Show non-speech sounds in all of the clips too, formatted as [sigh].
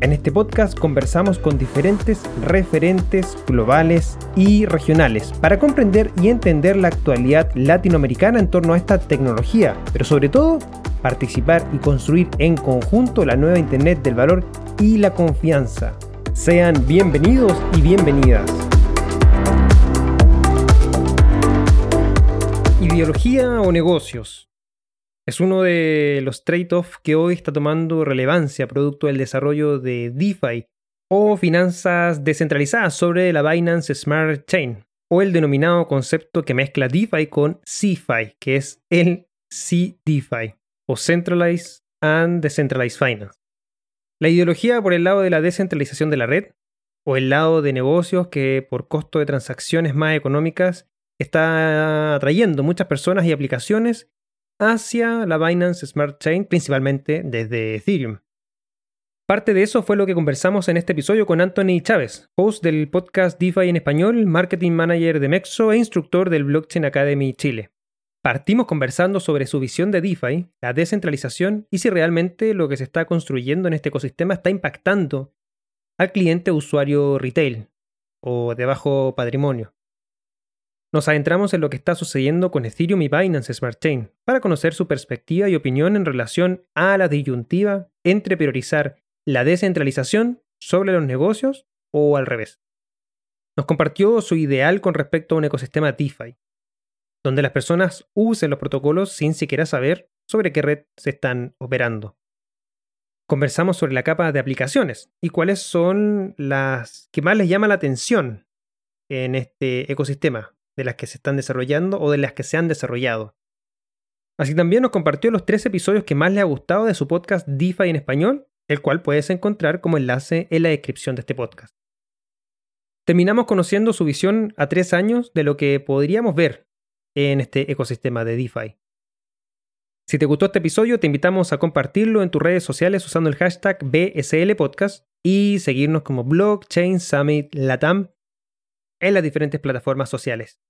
En este podcast conversamos con diferentes referentes globales y regionales para comprender y entender la actualidad latinoamericana en torno a esta tecnología, pero sobre todo participar y construir en conjunto la nueva Internet del valor y la confianza. Sean bienvenidos y bienvenidas. Ideología o negocios. Es uno de los trade-offs que hoy está tomando relevancia producto del desarrollo de DeFi o finanzas descentralizadas sobre la Binance Smart Chain o el denominado concepto que mezcla DeFi con CeFi, que es el CDeFi o Centralized and Decentralized Finance. La ideología por el lado de la descentralización de la red o el lado de negocios que por costo de transacciones más económicas está atrayendo muchas personas y aplicaciones hacia la Binance Smart Chain, principalmente desde Ethereum. Parte de eso fue lo que conversamos en este episodio con Anthony Chávez, host del podcast DeFi en español, marketing manager de Mexo e instructor del Blockchain Academy Chile. Partimos conversando sobre su visión de DeFi, la descentralización y si realmente lo que se está construyendo en este ecosistema está impactando al cliente usuario retail o de bajo patrimonio. Nos adentramos en lo que está sucediendo con Ethereum y Binance Smart Chain para conocer su perspectiva y opinión en relación a la disyuntiva entre priorizar la descentralización sobre los negocios o al revés. Nos compartió su ideal con respecto a un ecosistema DeFi, donde las personas usen los protocolos sin siquiera saber sobre qué red se están operando. Conversamos sobre la capa de aplicaciones y cuáles son las que más les llama la atención en este ecosistema, de las que se están desarrollando o de las que se han desarrollado. Así también nos compartió los tres episodios que más le ha gustado de su podcast DeFi en español, el cual puedes encontrar como enlace en la descripción de este podcast. Terminamos conociendo su visión a tres años de lo que podríamos ver en este ecosistema de DeFi. Si te gustó este episodio, te invitamos a compartirlo en tus redes sociales usando el hashtag BSL Podcast y seguirnos como Blockchain Summit Latam en las diferentes plataformas sociales.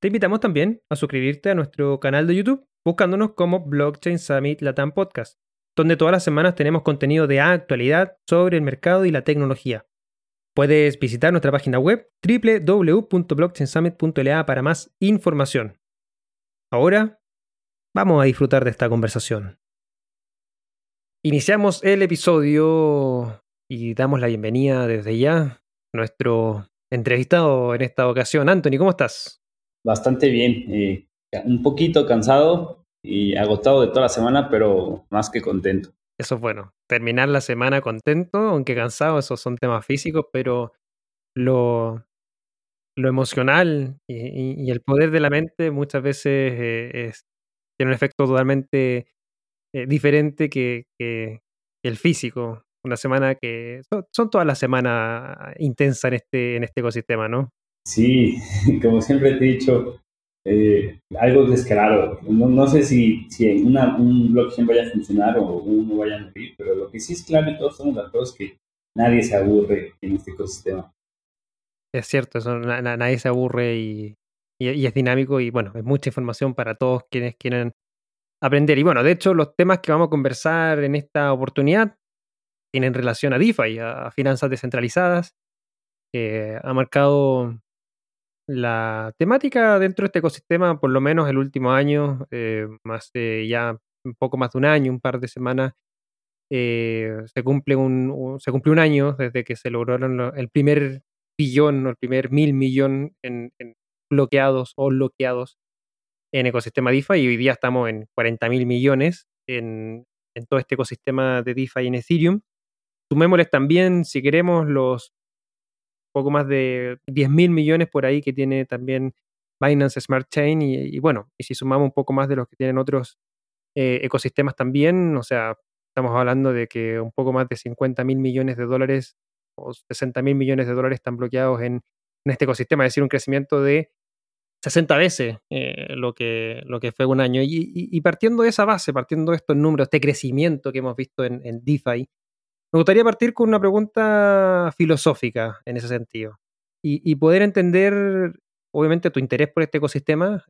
Te invitamos también a suscribirte a nuestro canal de YouTube buscándonos como Blockchain Summit Latam Podcast, donde todas las semanas tenemos contenido de actualidad sobre el mercado y la tecnología. Puedes visitar nuestra página web www.blockchainsummit.la para más información. Ahora, vamos a disfrutar de esta conversación. Iniciamos el episodio y damos la bienvenida desde ya a nuestro entrevistado en esta ocasión. Anthony, ¿cómo estás? Bastante bien. Un poquito cansado y agotado de toda la semana, pero más que contento. Eso es bueno. Terminar la semana contento, aunque cansado, esos son temas físicos, pero lo, lo emocional y, el poder de la mente muchas veces eh, tiene un efecto totalmente eh, diferente que, que, el físico una semana que son, todas las semanas intensas en este, en este ecosistema, ¿no? Sí, [laughs] como siempre te he dicho, eh, algo descarado. No, no sé si, si una, un blockchain vaya a funcionar o uno vaya a morir, pero lo que sí es claro y todos somos de acuerdo es que nadie se aburre en este ecosistema. Es cierto, eso, nadie se aburre y, y, es dinámico y bueno, es mucha información para todos quienes quieren aprender. Y bueno, de hecho, los temas que vamos a conversar en esta oportunidad tienen relación a DeFi, a finanzas descentralizadas, que ha marcado la temática dentro de este ecosistema, por lo menos el último año, eh, más ya un poco más de un año, un par de semanas, eh, se, cumple un, se cumple un año desde que se lograron el primer billón o el primer mil millón en, bloqueados o bloqueados en ecosistema DeFi y hoy día estamos en 40 mil millones en, en todo este ecosistema de DeFi en Ethereum. Sumémosles también, si queremos, los poco más de 10 mil millones por ahí que tiene también Binance Smart Chain y, bueno, y si sumamos un poco más de los que tienen otros eh, ecosistemas también, o sea, estamos hablando de que un poco más de 50 mil millones de dólares o 60 mil millones de dólares están bloqueados en, este ecosistema, es decir, un crecimiento de 60 veces eh, lo, que, lo que fue un año. Y, partiendo de esa base, partiendo de estos números, este crecimiento que hemos visto en, en DeFi, me gustaría partir con una pregunta filosófica en ese sentido y, poder entender, obviamente, tu interés por este ecosistema,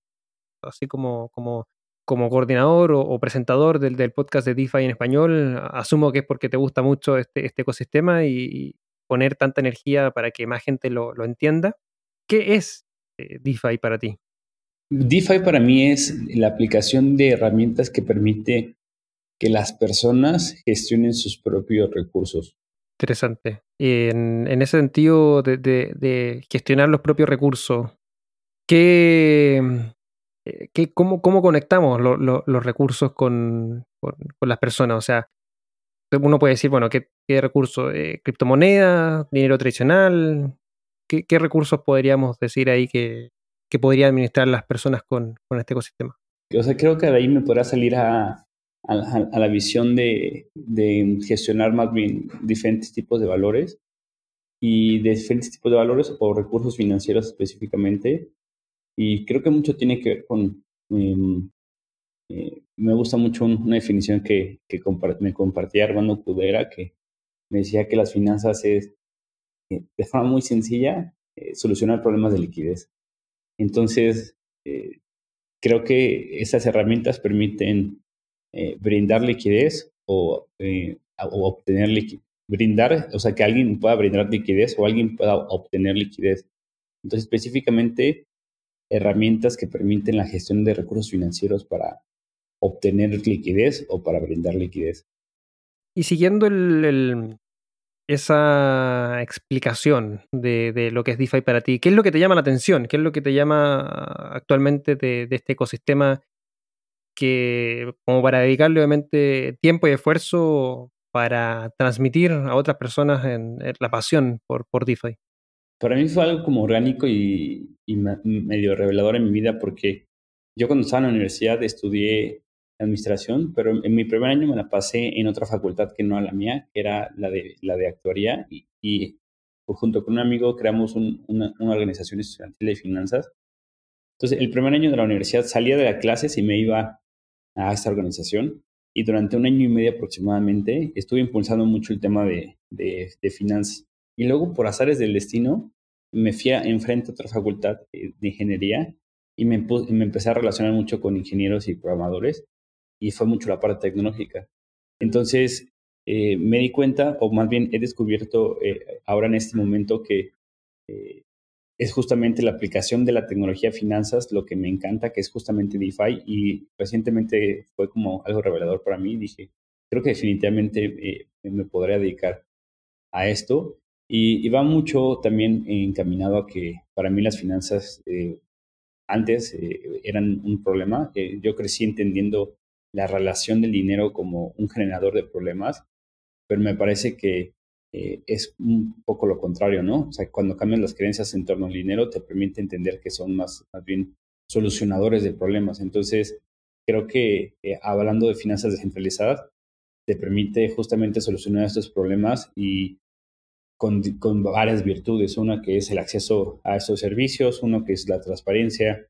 así como, como, como coordinador o, presentador del, del, podcast de DeFi en español. Asumo que es porque te gusta mucho este, este ecosistema y, poner tanta energía para que más gente lo, lo entienda. ¿Qué es eh, DeFi para ti? DeFi para mí es la aplicación de herramientas que permite que las personas gestionen sus propios recursos. Interesante. Y en, ese sentido de, gestionar los propios recursos, ¿qué, eh, qué cómo, cómo, conectamos los recursos con, las personas? O sea, uno puede decir, bueno, ¿qué, qué recursos? Eh, ¿Criptomonedas? ¿Dinero tradicional? ¿Qué, recursos podríamos decir ahí que, que podrían administrar las personas con, con este ecosistema? O sea, creo que de ahí me podrá salir a, a, la visión de, gestionar más bien diferentes tipos de valores y diferentes tipos de valores o recursos financieros específicamente. Y creo que mucho tiene que ver con... Em, eh, me gusta mucho una definición que, que me compartía Armando Cudera, que me decía que las finanzas es, eh, de forma muy sencilla, eh, solucionar problemas de liquidez. Entonces, creo que esas herramientas permiten eh, brindar liquidez o, eh, obtener liquidez. Brindar, o sea, que alguien pueda brindar liquidez o alguien pueda obtener liquidez. Entonces, específicamente, herramientas que permiten la gestión de recursos financieros para obtener liquidez o para brindar liquidez. Y siguiendo el, esa explicación de, lo que es DeFi para ti, ¿qué es lo que te llama la atención? ¿Qué es lo que te llama actualmente de este ecosistema que como para dedicarle obviamente tiempo y esfuerzo para transmitir a otras personas en, la pasión por, por DeFi? Para mí fue algo como orgánico y, medio revelador en mi vida porque yo cuando estaba en la universidad estudié administración, pero en mi primer año me la pasé en otra facultad que no a la mía, que era la de, la de actuaría y, junto con un amigo creamos una, una organización estudiantil de finanzas. Entonces, el primer año de la universidad salía de las clases y me iba a esta organización y durante un año y medio aproximadamente estuve impulsando mucho el tema de, de, finanzas. Y luego, por azares del destino, me fui a, enfrente a otra facultad de, ingeniería y me, me, empecé a relacionar mucho con ingenieros y programadores y fue mucho la parte tecnológica. Entonces, eh, me di cuenta, o más bien he descubierto eh, ahora en este momento que eh, es justamente la aplicación de la tecnología finanzas lo que me encanta, que es justamente DeFi. Y recientemente fue como algo revelador para mí. Dije, creo que definitivamente eh, me podría dedicar a esto. Y, va mucho también encaminado a que para mí las finanzas eh, antes eh, eran un problema. yo crecí entendiendo la relación del dinero como un generador de problemas, pero me parece que eh, es un poco lo contrario, ¿no? O sea, cuando cambian las creencias en torno al dinero, te permite entender que son más, bien solucionadores de problemas. Entonces, creo que eh, hablando de finanzas descentralizadas, te permite justamente solucionar estos problemas y con, con, varias virtudes. Una que es el acceso a estos servicios, uno que es la transparencia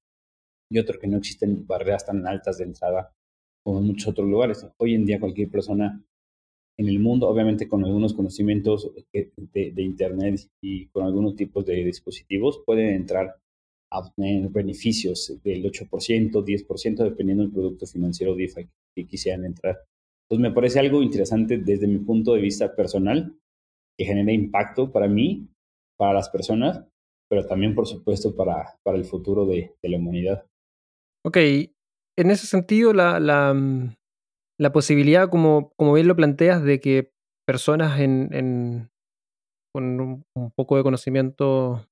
y otro que no existen barreras tan altas de entrada como en muchos otros lugares. Hoy en día cualquier persona en el mundo, obviamente con algunos conocimientos de, Internet y con algunos tipos de dispositivos, pueden entrar a obtener beneficios del 8%, 10%, dependiendo del producto financiero DeFi que quisieran entrar. Entonces me parece algo interesante desde mi punto de vista personal, que genera impacto para mí, para las personas, pero también, por supuesto, para, para el futuro de, la humanidad. Ok, en ese sentido, la, la, mm, la posibilidad, como, como bien lo planteas, de que personas con un, poco de conocimiento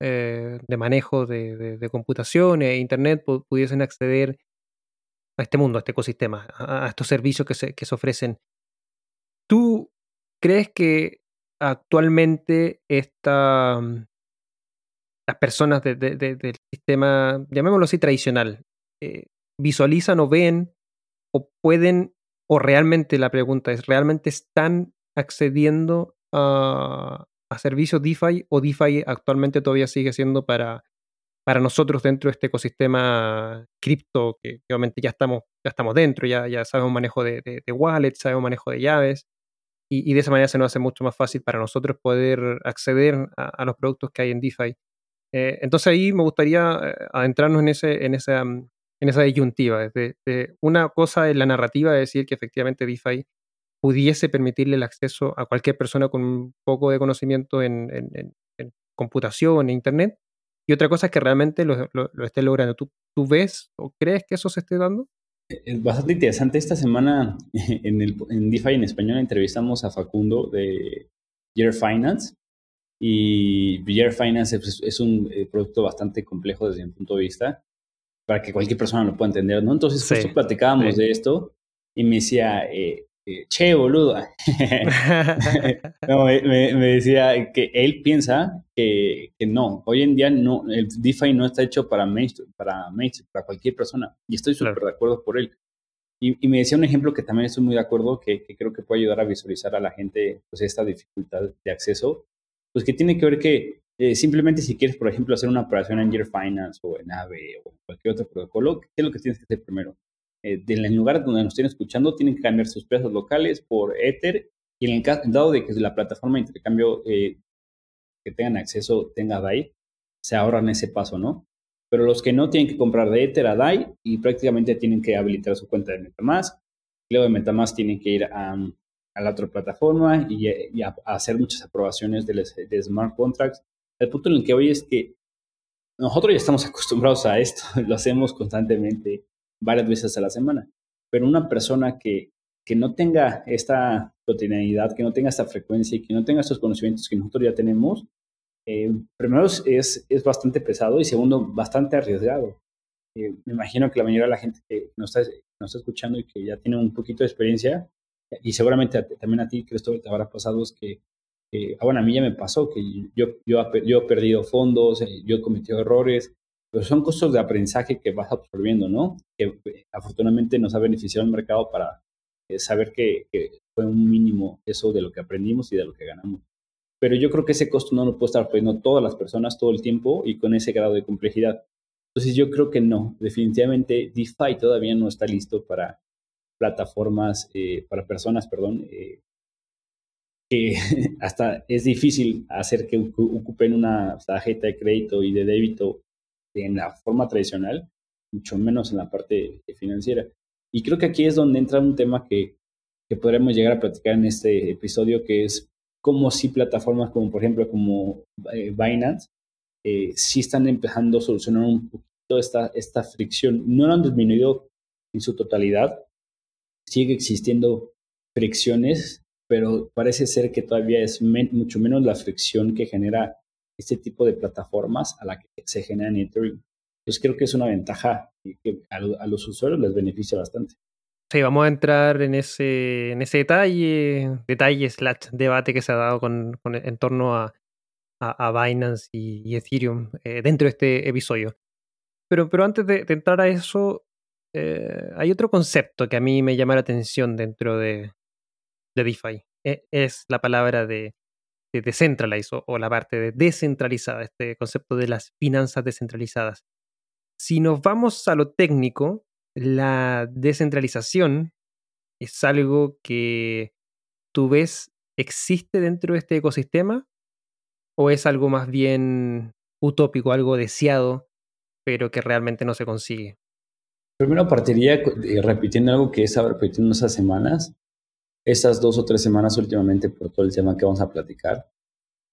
eh, de manejo de, computación e Internet pudiesen acceder a este mundo, a este ecosistema, a, estos servicios que se, que se ofrecen. ¿Tú crees que actualmente esta, mm, las personas del sistema, llamémoslo así, tradicional, eh, visualizan o ven o pueden o realmente la pregunta es, ¿realmente están accediendo a, servicios DeFi o DeFi actualmente todavía sigue siendo para, para nosotros dentro de este ecosistema cripto, que, obviamente ya estamos, ya estamos dentro, ya, ya sabemos manejo de, de, wallets, sabemos manejo de llaves, y, de esa manera se nos hace mucho más fácil para nosotros poder acceder a, los productos que hay en DeFi. Eh, entonces ahí me gustaría eh, adentrarnos en, ese, en, esa, en esa disyuntiva. De, una cosa es la narrativa de decir que efectivamente DeFi pudiese permitirle el acceso a cualquier persona con un poco de conocimiento en, en, en computación, en Internet, y otra cosa es que realmente lo, lo, esté logrando. ¿Tú, ¿Tú, ves o crees que eso se esté dando? Es bastante interesante. Esta semana [laughs] en, el, en DeFi en español entrevistamos a Facundo de Year Finance. Y Year Finance es, un eh, producto bastante complejo desde mi punto de vista para que cualquier persona lo pueda entender, ¿no? Entonces, justo platicábamos de esto y me decía, eh, eh, che, boludo. [laughs] no, me, decía que él piensa que, que, no, hoy en día no, el DeFi no está hecho para mainstream, para, para cualquier persona. Y estoy súper de acuerdo por él. Y, me decía un ejemplo que también estoy muy de acuerdo, que, creo que puede ayudar a visualizar a la gente pues, esta dificultad de acceso, pues que tiene que ver que eh, simplemente si quieres, por ejemplo, hacer una operación en Year Finance o en AVE o cualquier otro protocolo, ¿qué es lo que tienes que hacer primero? eh, el lugar donde nos estén escuchando, tienen que cambiar sus precios locales por Ether y en el caso dado de que la plataforma de intercambio eh, que tengan acceso tenga DAI, se ahorran ese paso, ¿no? Pero los que no tienen que comprar de Ether a DAI y prácticamente tienen que habilitar su cuenta de Metamask. Luego de Metamask tienen que ir a, la otra plataforma y, a, hacer muchas aprobaciones de smart contracts. El punto en el que hoy es que nosotros ya estamos [laughs] acostumbrados a esto, [laughs] lo hacemos constantemente varias veces a la semana. Pero una persona que, que no tenga esta cotidianidad, que no tenga esta frecuencia y que no tenga estos conocimientos que nosotros ya tenemos, eh, primero es, es bastante pesado y segundo, bastante arriesgado. Eh, me imagino que la mayoría de la gente que nos está, nos está escuchando y que ya tiene un poquito de experiencia, y seguramente también a ti, Cristóbal, te habrá pasado, es que, ah, bueno, a mí ya me pasó, que yo, yo, yo he perdido fondos, eh, yo he cometido errores, pero son costos de aprendizaje que vas absorbiendo, ¿no? Que eh, afortunadamente nos ha beneficiado el mercado para eh, saber que, fue un mínimo eso de lo que aprendimos y de lo que ganamos. Pero yo creo que ese costo no lo puede estar poniendo todas las personas todo el tiempo y con ese grado de complejidad. Entonces yo creo que no, definitivamente DeFi todavía no está listo para plataformas, eh, para personas, perdón, que [laughs] hasta es difícil hacer que ocupen una tarjeta de crédito y de débito en la forma tradicional, mucho menos en la parte financiera. Y creo que aquí es donde entra un tema que, que podremos llegar a platicar en este episodio, que es cómo si plataformas como por ejemplo como eh, Binance eh, sí están empezando a solucionar un poquito esta, esta fricción. No lo han disminuido en su totalidad, sigue existiendo fricciones, pero parece ser que todavía es mucho menos la fricción que genera este tipo de plataformas a la que se genera en Ethereum. Entonces creo que es una ventaja que a, los usuarios les beneficia bastante. Sí, vamos a entrar en ese, en ese detalle, detalle slash debate que se ha dado con, en torno a, a, Binance y, Ethereum eh, dentro de este episodio. Pero, pero antes de, entrar a eso, eh, hay otro concepto que a mí me llama la atención dentro de, de DeFi. E, es la palabra de de decentralized o, la parte de descentralizada, este concepto de las finanzas descentralizadas. Si nos vamos a lo técnico, la descentralización es algo que tú ves existe dentro de este ecosistema o es algo más bien utópico, algo deseado, pero que realmente no se consigue. Primero partiría eh, repitiendo algo que he estado repitiendo esas semanas, estas dos o tres semanas últimamente por todo el tema que vamos a platicar,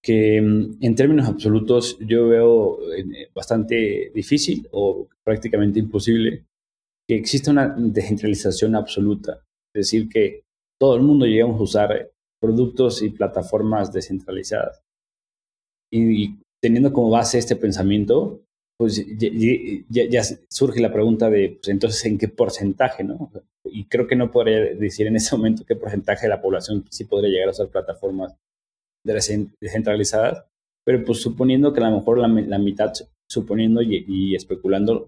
que mm, en términos absolutos yo veo eh, bastante difícil o prácticamente imposible que exista una descentralización absoluta. Es decir, que todo el mundo lleguemos a usar productos y plataformas descentralizadas. Y, teniendo como base este pensamiento, pues ya, surge la pregunta de, pues entonces, ¿en qué porcentaje? ¿no? Y creo que no podría decir en ese momento qué porcentaje de la población sí podría llegar a usar plataformas descentralizadas, pero pues suponiendo que a lo mejor la, mitad, suponiendo y, especulando,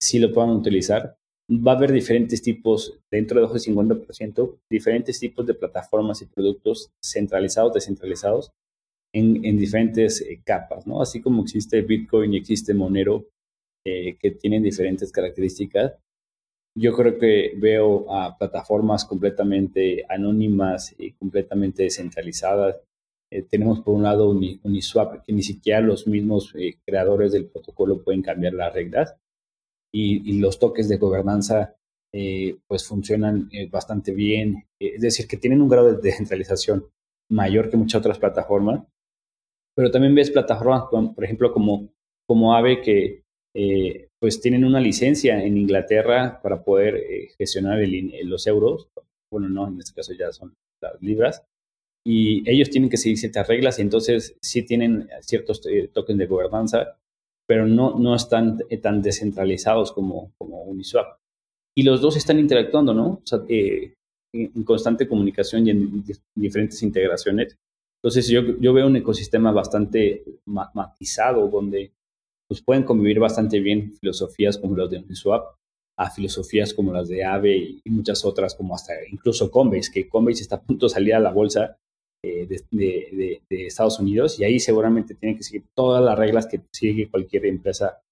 sí lo puedan utilizar, va a haber diferentes tipos, dentro de ese 50%, diferentes tipos de plataformas y productos centralizados, descentralizados, en, en diferentes eh, capas, ¿no? Así como existe Bitcoin y existe Monero, eh, que tienen diferentes características, yo creo que veo a plataformas completamente anónimas y completamente descentralizadas. Eh, tenemos por un lado Uniswap, que ni siquiera los mismos creadores del protocolo pueden cambiar las reglas y, los toques de gobernanza eh, pues funcionan eh, bastante bien. Eh, es decir, que tienen un grado de descentralización mayor que muchas otras plataformas. Pero también ves plataformas, por ejemplo, como, como Ave, que pues tienen una licencia en Inglaterra para poder gestionar los euros. Bueno, no, en este caso ya son las libras. Y ellos tienen que seguir ciertas reglas y entonces sí tienen ciertos tokens de gobernanza pero no, no están eh, tan descentralizados como, como Uniswap. Y los dos están interactuando, ¿no? O sea, eh, en constante comunicación y en diferentes integraciones. Entonces yo, yo veo un ecosistema bastante matizado donde pues, pueden convivir bastante bien filosofías como las de Uniswap a filosofías como las de Aave y, muchas otras como hasta incluso Coinbase, que Coinbase está a punto de salir a la bolsa eh, de, Estados Unidos y ahí seguramente tienen que seguir todas las reglas que sigue cualquier empresa.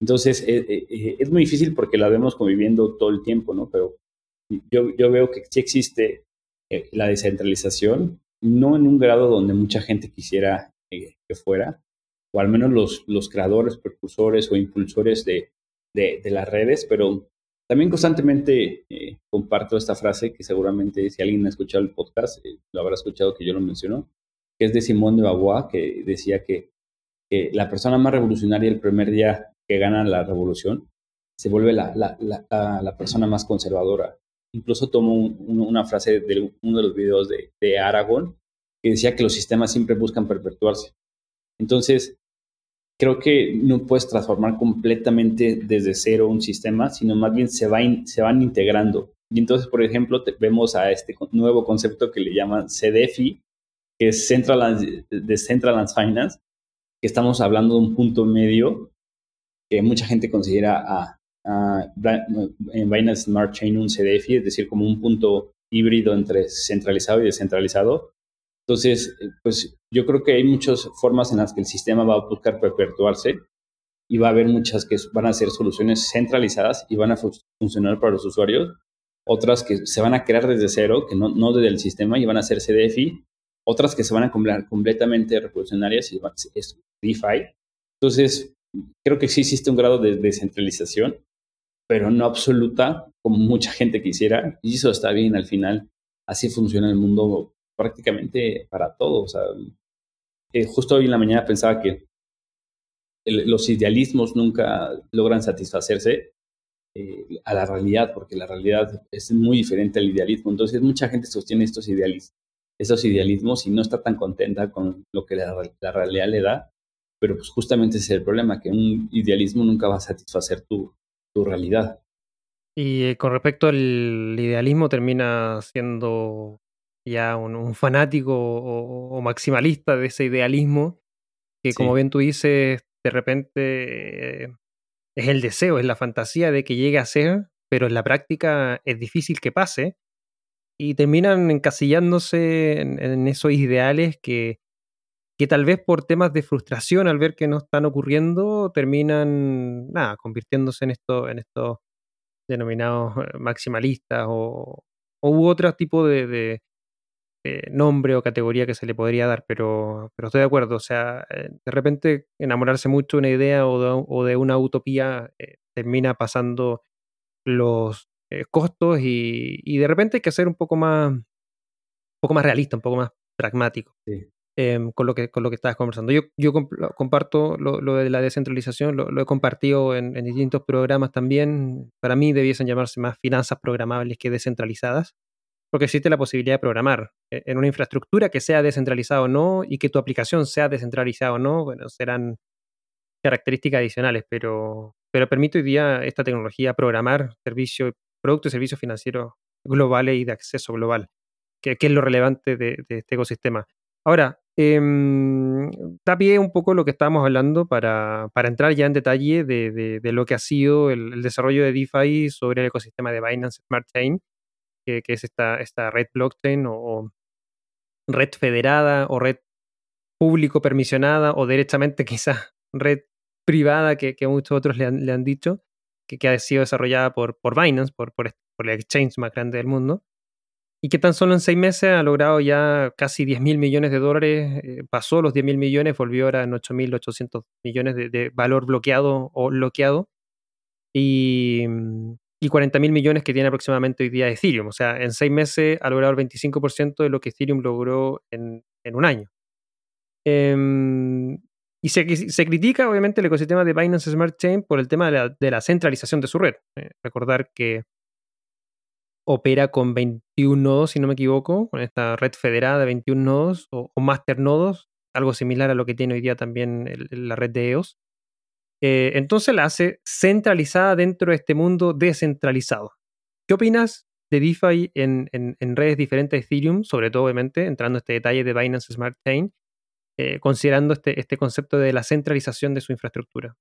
Entonces, eh, eh, es muy difícil porque la vemos conviviendo todo el tiempo, ¿no? Pero yo, yo veo que sí existe la descentralización, no en un grado donde mucha gente quisiera que fuera, o al menos los, los creadores, precursores o impulsores de, de, las redes, pero también constantemente eh, comparto esta frase que seguramente si alguien ha escuchado el podcast, eh, lo habrá escuchado que yo lo menciono, que es de Simón de Beauvoir, que decía que, la persona más revolucionaria el primer día que gana la revolución se vuelve la, la, la, persona más conservadora. Incluso tomó una frase de uno de los videos de, de Aragón que decía que los sistemas siempre buscan perpetuarse. Entonces, creo que no puedes transformar completamente desde cero un sistema, sino más bien se, va se van integrando. Y entonces, por ejemplo, vemos a este nuevo concepto que le llaman CDFI, que es Central de Central Finance, que estamos hablando de un punto medio que mucha gente considera a, en Binance Smart Chain un CDFI, es decir, como un punto híbrido entre centralizado y descentralizado, entonces, eh, pues yo creo que hay muchas formas en las que el sistema va a buscar perpetuarse y va a haber muchas que van a ser soluciones centralizadas y van a funcionar para los usuarios, otras que se van a crear desde cero, que no, no desde el sistema y van a ser CDFI, otras que se van a comprar completamente revolucionarias y es DeFi. Entonces, creo que sí existe un grado de descentralización, pero no absoluta como mucha gente quisiera, y eso está bien al final. Así funciona el mundo prácticamente para todo. O sea, eh, justo hoy en la mañana pensaba que los idealismos nunca logran satisfacerse eh, a la realidad, porque la realidad es muy diferente al idealismo. Entonces, mucha gente sostiene estos, idealismos, y no está tan contenta con lo que la, realidad le da. Pero pues justamente ese es el problema, que un idealismo nunca va a satisfacer tu, tu realidad. Y eh, con respecto al idealismo, termina siendo ya un, fanático o, maximalista de ese idealismo, que como bien tú dices, de repente eh, es el deseo, es la fantasía de que llegue a ser, pero en la práctica es difícil que pase, y terminan encasillándose en, esos ideales que, que tal vez por temas de frustración al ver que no están ocurriendo, terminan nada, convirtiéndose en esto, en estos denominados eh, maximalistas o, u otro tipo de, eh, nombre o categoría que se le podría dar, pero, pero estoy de acuerdo. O sea, eh, de repente enamorarse mucho de una idea o de, una utopía eh, termina pasando los costos y, de repente hay que ser un poco más, un poco más realista, un poco más pragmático. Em, con, lo que, con lo que estabas conversando. Yo, yo comparto lo, de la descentralización, lo, he compartido en, en, distintos programas también. Para mí debiesen llamarse más finanzas programables que descentralizadas porque existe la posibilidad de programar eh, en una infraestructura que sea descentralizada o no y que tu aplicación sea descentralizada o no, bueno, serán características adicionales, pero, pero permite hoy día esta tecnología programar servicios, productos y servicios financieros globales y de acceso global, que, es lo relevante de, este ecosistema. Ahora, eh, un poco lo que estábamos hablando para, para entrar ya en detalle de, de, lo que ha sido el, desarrollo de DeFi sobre el ecosistema de Binance Smart Chain, que, que es esta, esta red blockchain o, red federada o red público permisionada o derechamente [laughs] quizás red privada que, que muchos otros le han, le han dicho, que, que, ha sido desarrollada por, por Binance, por, por, por el exchange más grande del mundo y que tan solo en seis meses ha logrado ya casi 10 mil millones de dólares, eh, pasó los 10 mil millones, volvió ahora en 8.800 millones de, de, valor bloqueado o bloqueado, y, y 40 mil millones que tiene aproximadamente hoy día Ethereum. O sea, en seis meses ha logrado el 25% de lo que Ethereum logró en, en un año. Eh, y se, se, critica, obviamente, el ecosistema de Binance Smart Chain por el tema de la, de la centralización de su red. Eh, recordar que opera con 21 nodos, si no me equivoco, con esta red federada de 21 nodos o, o master nodos, algo similar a lo que tiene hoy día también la red de EOS. Eh, entonces la hace centralizada dentro de este mundo descentralizado. ¿Qué opinas de DeFi en, redes diferentes de Ethereum, sobre todo obviamente entrando en este detalle de Binance Smart Chain, eh, considerando este, este concepto de la centralización de su infraestructura?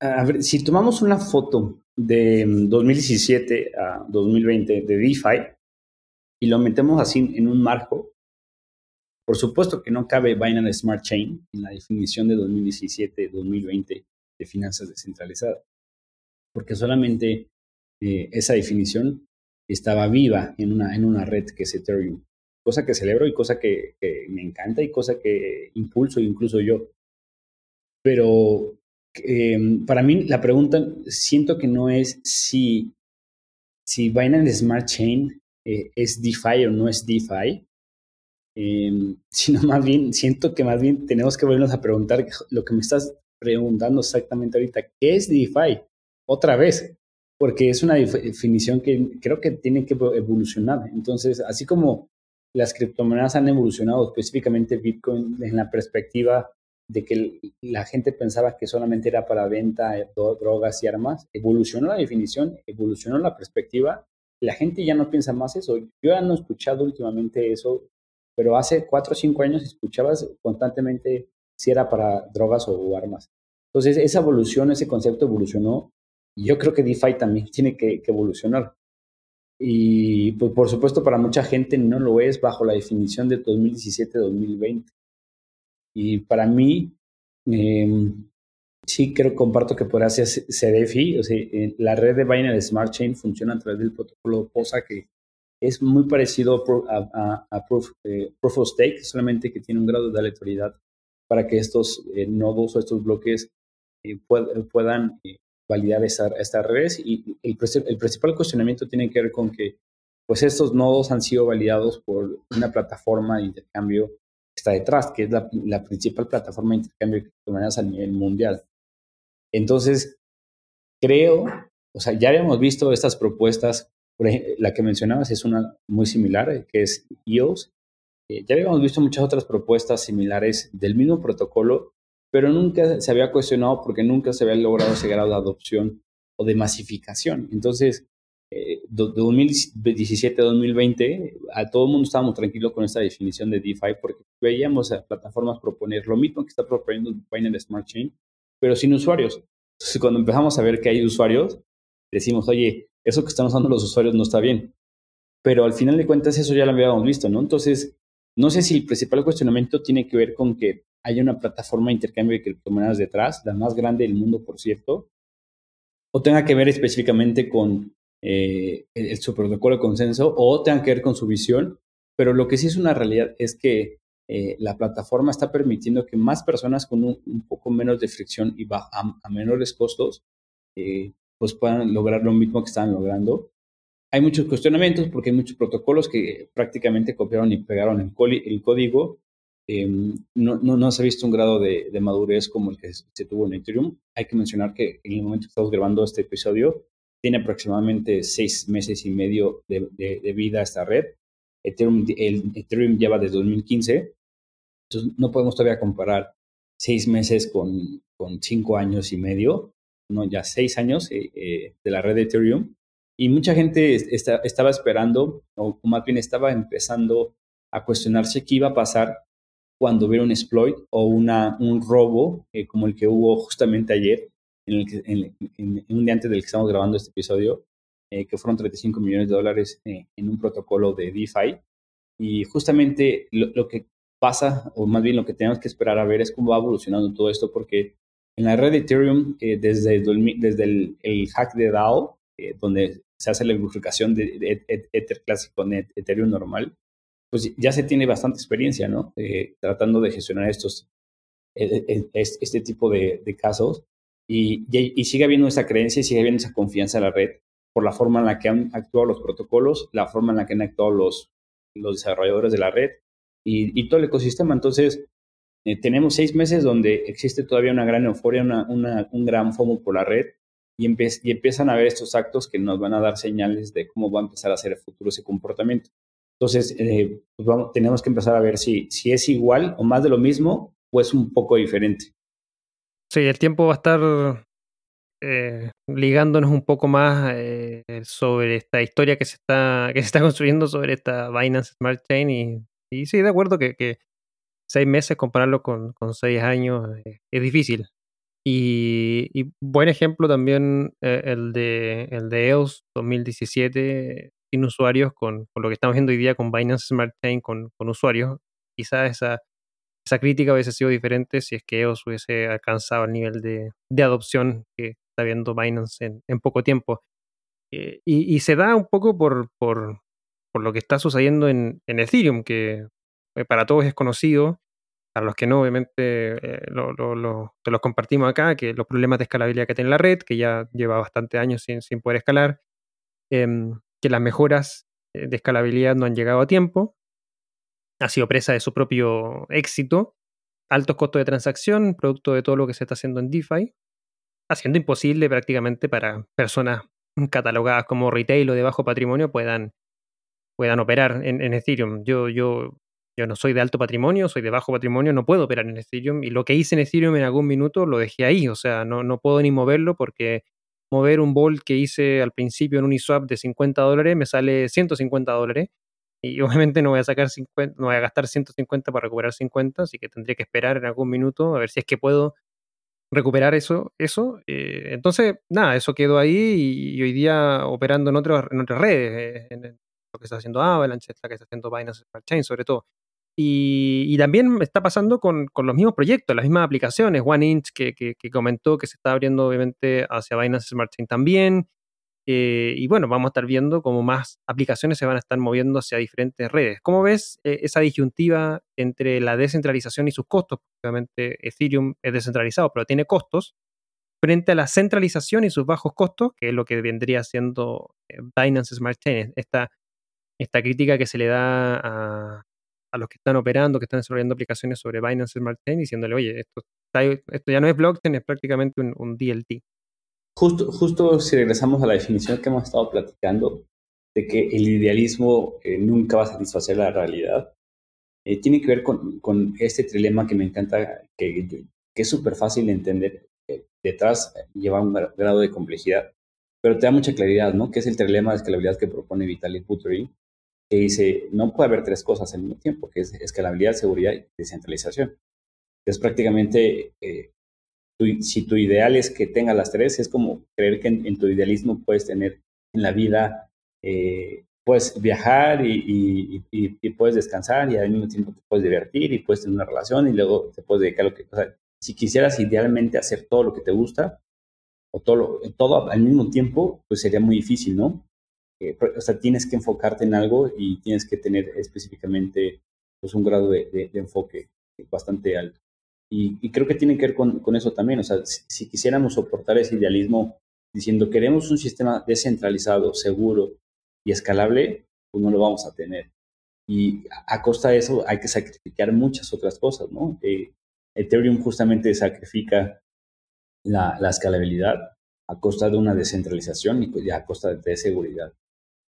A ver, si tomamos una foto de 2017 mm, a 2020 de DeFi y lo metemos así en un marco, por supuesto que no cabe Binance Smart Chain en la definición de 2017-2020 de finanzas descentralizadas, porque solamente eh, esa definición estaba viva en una, en una red que es Ethereum, cosa que celebro y cosa que, me encanta y cosa que impulso incluso yo. Pero eh, para mí la pregunta siento que no es si, si Binance Smart Chain eh, es DeFi o no es DeFi, eh, [laughs] sino más bien siento que más bien tenemos que volvernos a preguntar lo que me estás preguntando exactamente ahorita, ¿qué es DeFi? Otra vez, porque es una definición que creo que tiene que evolucionar. Entonces, así como las criptomonedas han evolucionado, específicamente Bitcoin, en la perspectiva de que la gente pensaba que solamente era para venta de drogas y armas, evolucionó la definición, evolucionó la perspectiva, la gente ya no piensa más eso. Yo ya no he escuchado últimamente eso, pero hace cuatro o cinco años escuchabas constantemente si era para drogas o armas. Entonces, esa evolución, ese concepto evolucionó y yo creo que DeFi también [laughs] tiene que, que evolucionar. Y pues, por supuesto para mucha gente no lo es bajo la definición de 2017-2020. Y para mí, eh, sí creo, comparto que podría ser CDFI, o sea, eh, la red de Binance Smart Chain funciona a través del protocolo POSA que es muy parecido a, a, proof, eh, proof, of Stake, solamente que tiene un grado de aleatoriedad para que estos eh, nodos o estos bloques eh, puedan validar estas esta redes. Y el, el principal cuestionamiento tiene que ver con que pues estos nodos han sido validados por una plataforma de intercambio está detrás, que es la, la principal plataforma de intercambio de criptomonedas a nivel mundial. Entonces, creo, o sea, ya habíamos visto estas propuestas, por ejemplo, la que mencionabas es una muy similar, eh, que es EOS. Eh, ya habíamos visto muchas otras propuestas similares del mismo protocolo, pero nunca se había cuestionado porque nunca se había logrado ese grado de adopción o de masificación. Entonces, eh, de 2017 a 2020, a todo el mundo estábamos tranquilos con esta definición de DeFi porque veíamos a plataformas proponer lo mismo que está proponiendo Binance Smart Chain, pero sin usuarios. Entonces, cuando empezamos a ver que hay usuarios, decimos, oye, eso que están usando los usuarios no está bien. Pero al final de cuentas, eso ya lo habíamos visto, ¿no? Entonces, no sé si el principal cuestionamiento tiene que ver con que haya una plataforma de intercambio de criptomonedas detrás, la más grande del mundo, por cierto, o tenga que ver específicamente con eh, su protocolo de consenso o tengan que ver con su visión, pero lo que sí es una realidad es que eh, la plataforma está permitiendo que más personas con un, poco menos de fricción y a, a menores costos eh, pues puedan lograr lo mismo que están logrando. Hay muchos cuestionamientos porque hay muchos protocolos que prácticamente copiaron y pegaron el, el código. Em, no, no, no, se ha visto un grado de, de madurez como el que se tuvo en Ethereum. Hay que mencionar que en el momento que estamos grabando este episodio, tiene aproximadamente seis meses y medio de, de, vida esta red. Ethereum, el Ethereum lleva desde 2015, entonces no podemos todavía comparar seis meses con, con cinco años y medio, no, ya seis años eh, eh, de la red de Ethereum. Y mucha gente estaba esperando, o más bien estaba empezando a cuestionarse qué iba a pasar cuando hubiera un exploit o una, un robo eh, como el que hubo justamente ayer, en, el en, un día antes del que estamos grabando este episodio, eh, que fueron 35 millones de dólares eh, en un protocolo de DeFi. Y justamente lo, que pasa, o más bien lo que tenemos que esperar a ver es cómo va evolucionando todo esto, porque en la red de Ethereum, desde, desde el, el, hack de DAO, donde se hace la bifurcación de, Ether clásico con Ethereum normal, pues ya se tiene bastante experiencia, ¿no? Eh, tratando de gestionar estos, e, e, e, este tipo de, casos y, y, sigue habiendo esa creencia y sigue habiendo esa confianza en la red por la forma en la que han actuado los protocolos, la forma en la que han actuado los, los desarrolladores de la red y, todo el ecosistema. Entonces, eh, tenemos seis meses donde existe todavía una gran euforia, una, un gran FOMO por la red y, y empiezan a ver estos actos que nos van a dar señales de cómo va a empezar a ser el futuro ese comportamiento. Entonces, eh, pues vamos, tenemos que empezar a ver si, si es igual o más de lo mismo o es un poco diferente. Sí, el tiempo va a estar eh, ligándonos un poco más eh, sobre esta historia que se está [laughs] que se está construyendo sobre esta Binance Smart Chain y, y sí, de acuerdo que, seis meses compararlo con, con seis años es difícil. Y, y, buen ejemplo también el de el de EOS 2017 sin usuarios con, lo que estamos viendo hoy día con Binance Smart Chain con, usuarios. Quizás esa, esa crítica hubiese sido diferente si es que EOS hubiese alcanzado el nivel de, adopción que está viendo Binance en, poco tiempo. Eh, y, se da un poco por, por, lo que está sucediendo en, Ethereum, que eh, para todos es conocido, para los que no, obviamente eh, te los compartimos acá, que los problemas de escalabilidad que tiene la red, que ya lleva bastante años sin, sin poder escalar. Em, que las mejoras eh, de escalabilidad no han llegado a tiempo, ha sido presa de su propio éxito, altos costos de transacción, producto de todo lo que se está haciendo en DeFi, haciendo imposible prácticamente para personas catalogadas como retail o de bajo patrimonio puedan, puedan operar en, Ethereum. Yo, yo, yo no soy de alto patrimonio, soy de bajo patrimonio, no puedo operar en Ethereum y lo que hice en Ethereum en algún minuto lo dejé ahí, o sea, no, no puedo ni moverlo porque mover un bol que hice al principio en un Uniswap de 50 dólares me sale 150 dólares. Y [laughs] obviamente no voy a sacar 50, no voy a gastar 150 para recuperar 50, así que tendría que esperar en algún minuto a ver si es que puedo recuperar eso. eso. Eh, entonces, nada, eso quedó ahí y, hoy día operando en, otras en otras redes, eh, lo que está haciendo Avalanche, lo que está haciendo Binance Chain sobre todo. Y, también está pasando con, los mismos proyectos, las mismas aplicaciones. One Inch que, comentó que se está abriendo obviamente hacia Binance Smart Chain también. Eh, y bueno, vamos a estar viendo cómo más aplicaciones se van a estar moviendo hacia diferentes redes. ¿Cómo ves eh, esa disyuntiva entre la descentralización y sus costos? Obviamente Ethereum es descentralizado, pero tiene costos, frente a la centralización y sus bajos costos, que es lo que vendría siendo eh, Binance Smart Chain. Esta, esta crítica que se le da a, a los que están operando, que están desarrollando aplicaciones sobre Binance Smart Chain, diciéndole, oye, esto, esto ya no es blockchain, es prácticamente un, DLT. Justo, justo si regresamos a la definición que hemos estado platicando, de que el idealismo eh, nunca va a satisfacer la realidad, eh, tiene que ver con, con, este trilema que me encanta, que, que es súper fácil de entender. detrás lleva un grado de complejidad, pero te da mucha claridad, ¿no? Que es el trilema de escalabilidad que propone Vitaly Buterin, que dice, no puede haber tres cosas al mismo tiempo, que es escalabilidad, seguridad y descentralización. Es prácticamente, eh, si tu ideal es que tenga las tres, es como creer que en, tu idealismo puedes tener en la vida, eh, puedes viajar y, puedes descansar y al mismo tiempo te puedes divertir y puedes tener una relación y luego te puedes dedicar a lo que... O sea, si quisieras idealmente hacer todo lo que te gusta o todo, todo al mismo tiempo, pues sería muy difícil, ¿no? O sea, tienes que enfocarte en algo y tienes que tener específicamente pues, un grado de, enfoque bastante alto. Y, creo que tiene que ver con, eso también. O sea, si, quisiéramos soportar ese idealismo diciendo queremos un sistema descentralizado, seguro y escalable, pues no lo vamos a tener. Y a, costa de eso hay que sacrificar muchas otras cosas, ¿no? Eh, Ethereum justamente sacrifica la, la, escalabilidad a costa de una descentralización y pues a costa de seguridad.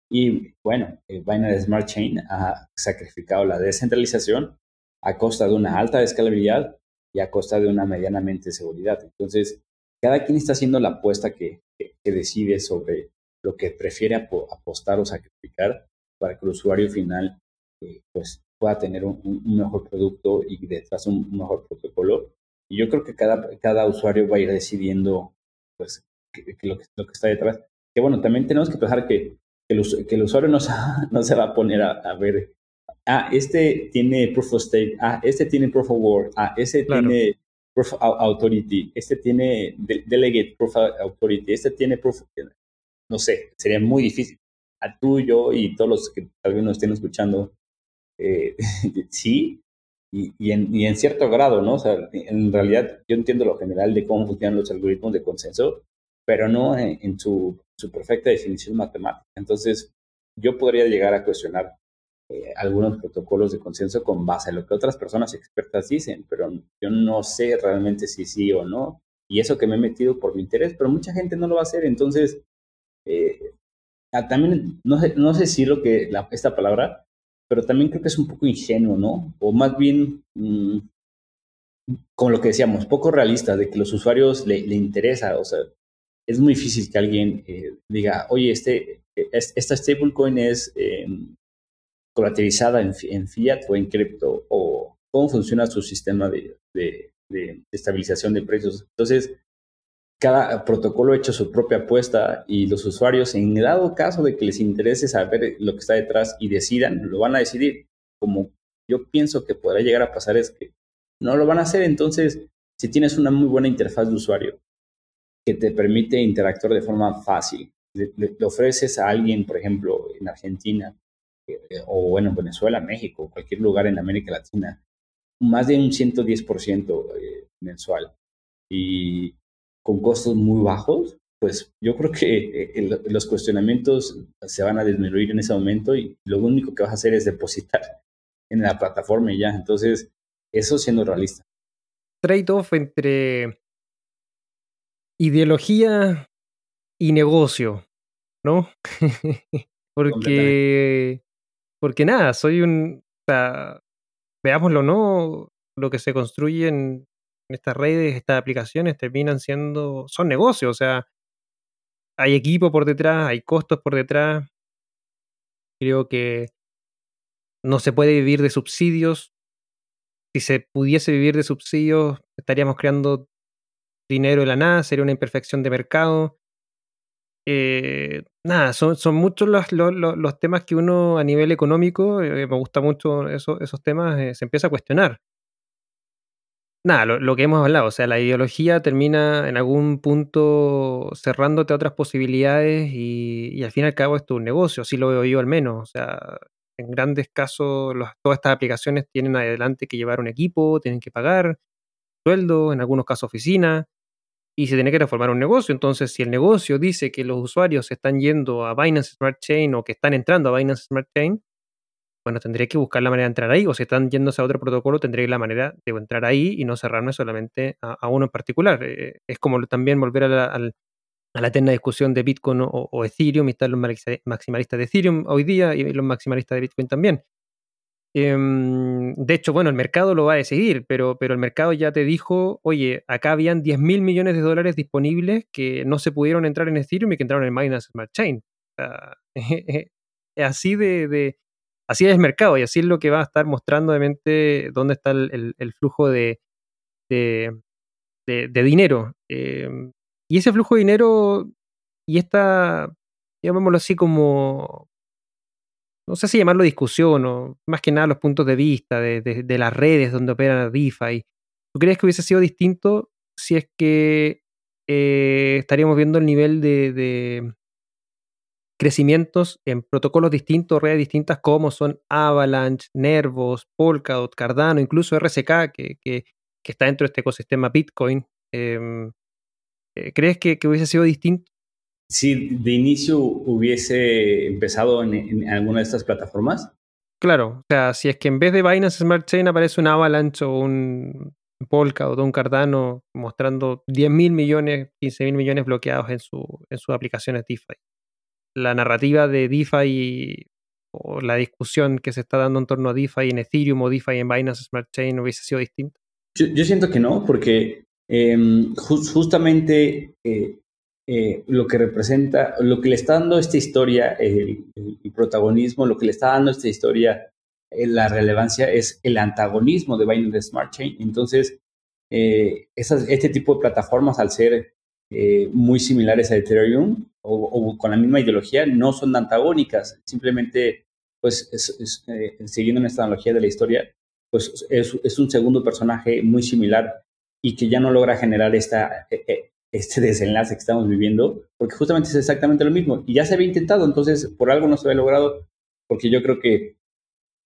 Y bueno, eh, Binance Smart Chain ha sacrificado la descentralización a costa de una alta escalabilidad y a costa de una medianamente seguridad. Entonces, cada quien está haciendo la apuesta que, decide sobre lo que prefiere apostar o sacrificar para que el usuario final eh, pues pueda tener un, mejor producto y detrás un, mejor protocolo. Y yo creo que cada, cada usuario va a ir decidiendo pues, lo, que, lo que está detrás. Que bueno, también tenemos que pensar que, que, el, que el usuario no se, [laughs] no se va a poner a, ver, ah, este tiene proof of stake, ah, este tiene proof of work, ah, este tiene proof of authority, este tiene delegate proof of authority, este tiene proof, no sé, sería muy difícil. A tú, yo y todos los que tal vez nos estén escuchando, eh, [laughs] sí, y, y, en, y, en, cierto grado, ¿no? O sea, en realidad yo entiendo lo general de cómo funcionan los algoritmos de consenso, pero no en, su, su, perfecta definición matemática. Entonces, yo podría llegar a cuestionar eh, algunos protocolos de consenso con base a lo que otras personas expertas dicen, pero yo no sé realmente si sí o no. Y eso que me he metido por mi interés, pero mucha gente no lo va a hacer. Entonces, eh, ah, también, no sé, no sé si lo que la, esta palabra, pero también creo que es un poco ingenuo, ¿no? O más bien, mm, como lo que decíamos, poco realista, de que los usuarios le, le interesa, o sea, es muy difícil que alguien eh, diga, oye, este, esta stablecoin es em, colateralizada en, en, fiat o en cripto, o cómo funciona su sistema de, de, de, estabilización de precios. Entonces, cada protocolo ha hecho su propia apuesta y los usuarios, en dado caso de que les interese saber lo que está detrás y decidan, lo van a decidir. Como yo pienso que podrá llegar a pasar es que no lo van a hacer. Entonces, si tienes una muy buena interfaz de usuario que te permite interactuar de forma fácil, le, ofreces a alguien, por ejemplo, en Argentina, eh, o bueno, en Venezuela, México, cualquier lugar en América Latina, más de un 110% eh, mensual. Y con costos muy bajos, pues yo creo que eh, los cuestionamientos se van a disminuir en ese momento y lo único que vas a hacer es depositar [laughs] en la plataforma y ya. Entonces, eso siendo realista. Trade-off entre ideología y negocio, ¿no? [laughs] porque, porque nada, soy un, o sea, veámoslo, ¿no? Lo que se construye en, estas redes, estas aplicaciones terminan siendo, son negocios, o sea, hay equipo por detrás, hay costos por detrás. Creo que no se puede vivir de subsidios. Si se pudiese vivir de subsidios, estaríamos creando dinero de la nada, sería una imperfección de mercado. Eh, nada, son, son muchos los, los, temas que uno a nivel económico, eh, me gusta mucho esos temas, eh, se empieza a cuestionar nada, lo, que hemos hablado, o sea, la ideología termina en algún punto cerrándote a otras posibilidades y, al fin y al cabo es un negocio, así lo veo yo al menos. O sea, en grandes casos todas estas aplicaciones tienen adelante que llevar un equipo, tienen que pagar sueldo, en algunos casos oficina, y se tiene que reformar un negocio. Entonces, si el negocio dice que los usuarios están yendo a Binance Smart Chain o que están entrando a Binance Smart Chain, bueno, tendría que buscar la manera de entrar ahí, o si están yéndose a otro protocolo, tendría la manera de entrar ahí y no cerrarme solamente a, uno en particular. Eh, es como también volver a la, a la eterna discusión de Bitcoin o, Ethereum, y están los maximalistas de Ethereum hoy día y los maximalistas de Bitcoin también. Em, de hecho, bueno, el mercado lo va a decidir, pero, pero el mercado ya te dijo, oye, acá habían 10 mil millones de dólares disponibles que no se pudieron entrar en Ethereum y que entraron en Binance Smart Chain. [laughs] así de, así es el mercado y así es lo que va a estar mostrando obviamente dónde está el, flujo de, de, dinero. Em, y ese flujo de dinero y esta, llamémoslo así como, no sé si llamarlo discusión o más que nada los puntos de vista de, las redes donde operan DeFi. ¿Tú crees que hubiese sido distinto si es que eh, estaríamos viendo el nivel de, crecimientos en protocolos distintos, redes distintas, como son Avalanche, Nervos, Polkadot, Cardano, incluso RSK, que, que, está dentro de este ecosistema Bitcoin. Em, eh, ¿Crees que, hubiese sido distinto? Si de inicio hubiese empezado en, alguna de estas plataformas. Claro, o sea, si es que en vez de Binance Smart Chain aparece un Avalanche o un Polkadot o un Cardano mostrando 10 mil millones, 15 mil millones bloqueados en, su, en sus aplicaciones DeFi la narrativa de DeFi o la discusión que se está dando en torno a DeFi en Ethereum o DeFi en Binance Smart Chain hubiese sido distinta? Yo, siento que no, porque em, justamente eh, eh, lo que representa, lo que le está dando esta historia, el, protagonismo, lo que le está dando esta historia la relevancia es el antagonismo de Binance Smart Chain. Entonces, este tipo de plataformas, al ser muy similares a Ethereum o, con la misma ideología, no son antagónicas. Simplemente, pues, siguiendo esta analogía de la historia, pues es, un segundo personaje muy similar y que ya no logra generar esta, e, e, este [laughs] desenlace que estamos viviendo, porque justamente es exactamente lo mismo. Y ya se había intentado, entonces por algo no se había logrado, porque yo creo que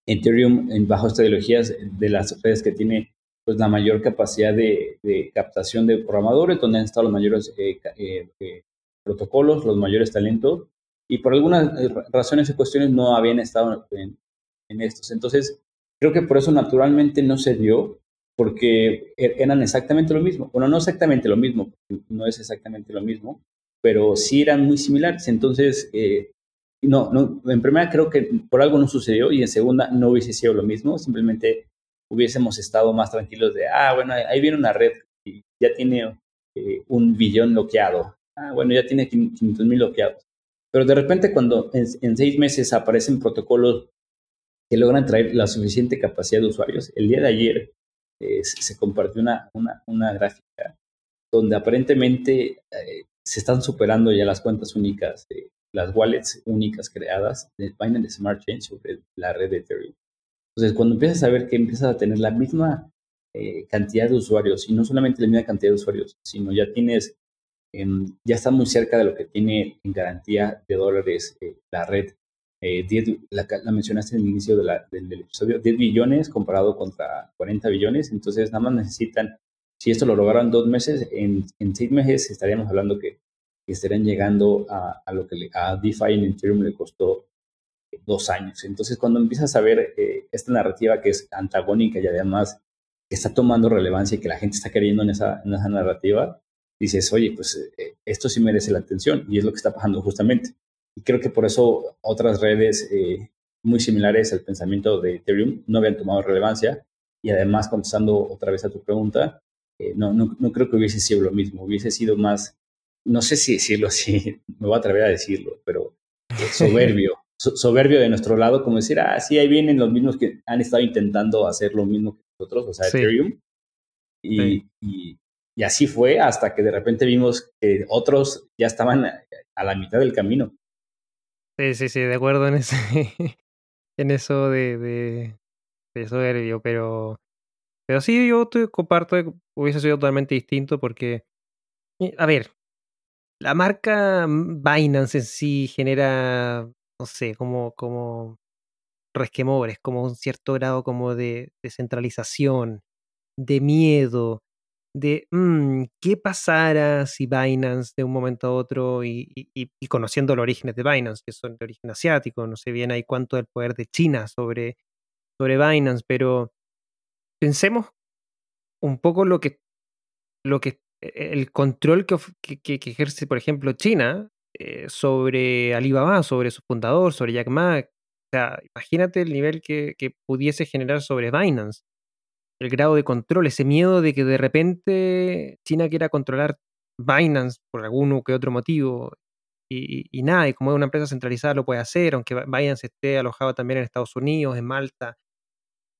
Ethereum, bajo esta ideología, de las redes que tiene pues la mayor capacidad de, captación de programadores, donde han estado los mayores eh, eh, eh, protocolos, los mayores talentos, y por algunas razones y cuestiones no habían estado en, en estos. Entonces, Creo que por eso naturalmente no se dio, porque er, eran exactamente lo mismo. Bueno, no exactamente lo mismo, no es exactamente lo mismo, pero sí eran muy similares. Entonces, eh, no, no, en primera creo que por algo no sucedió y en segunda no hubiese sido lo mismo, simplemente hubiésemos estado más tranquilos de, ah, bueno, ahí viene una red y ya tiene eh, un billón bloqueado. Ah, bueno, ya tiene 500 mil bloqueados. Pero de repente cuando en, seis meses aparecen protocolos que logran traer la suficiente capacidad de usuarios. El día de ayer eh, se compartió una, una, gráfica donde aparentemente eh, se están superando ya las cuentas únicas, las wallets únicas creadas de Binance Smart Chain sobre la red de Ethereum. Entonces, cuando empiezas a ver que empiezas a tener la misma eh, cantidad de usuarios, y no solamente la misma cantidad de usuarios, sino ya tienes, em, ya está muy cerca de lo que tiene en garantía de dólares la red eh, la, mencionaste en el inicio del, episodio, 10 billones comparado contra 40 billones, entonces nada más necesitan, si esto lo lograran dos meses, en, seis meses estaríamos hablando que, estarían llegando a, lo que a DeFi en Ethereum le costó dos años. Entonces cuando empiezas a ver eh, esta narrativa que es antagónica y además que está tomando relevancia y que la gente está queriendo en esa, en esa narrativa, dices, oye, pues eh, esto sí merece la atención y es lo que está pasando justamente. Y creo que por eso otras redes eh, muy similares al pensamiento de Ethereum no habían tomado relevancia. Y además, contestando otra vez a tu pregunta, eh, no, no, no, creo que hubiese sido lo mismo. Hubiese sido más, no sé si decirlo así, [laughs] me voy a atrever a decirlo, pero eh, [laughs] soberbio. soberbio de nuestro lado, como decir, ah, sí, ahí vienen los mismos que han estado intentando hacer lo mismo que nosotros, o sea, Ethereum. Y, y, y, así fue hasta que de repente vimos que otros ya estaban a la mitad del camino. Sí, sí, sí, de acuerdo en ese, [laughs] en eso de, de, de soberbio, pero, pero sí, yo te comparto, hubiese sido totalmente distinto porque, eh, a ver, la marca Binance en sí genera, no sé, como, como resquemores, como un cierto grado como de descentralización, de miedo, de mm, qué pasara si Binance de un momento a otro y, conociendo los orígenes de Binance, que son de origen asiático, no sé bien ahí cuánto del poder de China sobre, sobre Binance, pero pensemos un poco lo que, lo que e, el control que, que, ejerce, por ejemplo, China eh, sobre Alibaba, sobre su fundador, sobre Jack Ma. O sea, imagínate el nivel que, que pudiese generar sobre Binance el grado de control, ese miedo de que de repente China quiera controlar Binance por algún que otro motivo y, nada, y como es una empresa centralizada lo puede hacer, aunque Binance esté alojado también en Estados Unidos, en Malta.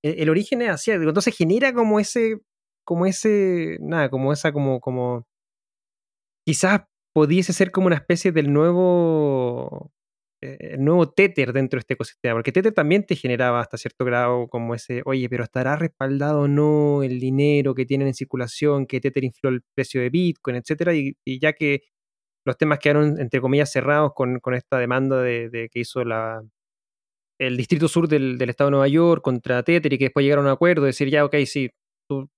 E, el, origen es asiático, entonces genera como ese, como ese, nada, como esa, como, como, quizás pudiese ser como una especie del nuevo el nuevo Tether dentro de este ecosistema, porque Tether también te generaba hasta cierto grado como ese, oye, pero estará respaldado o no el dinero que tienen en circulación, que Tether infló el precio de Bitcoin, etcétera, y, ya que los temas quedaron entre comillas cerrados con, esta demanda de, que hizo la, el Distrito Sur del, del, Estado de Nueva York contra Tether y que después llegaron a un acuerdo, decir ya, ok, sí, tú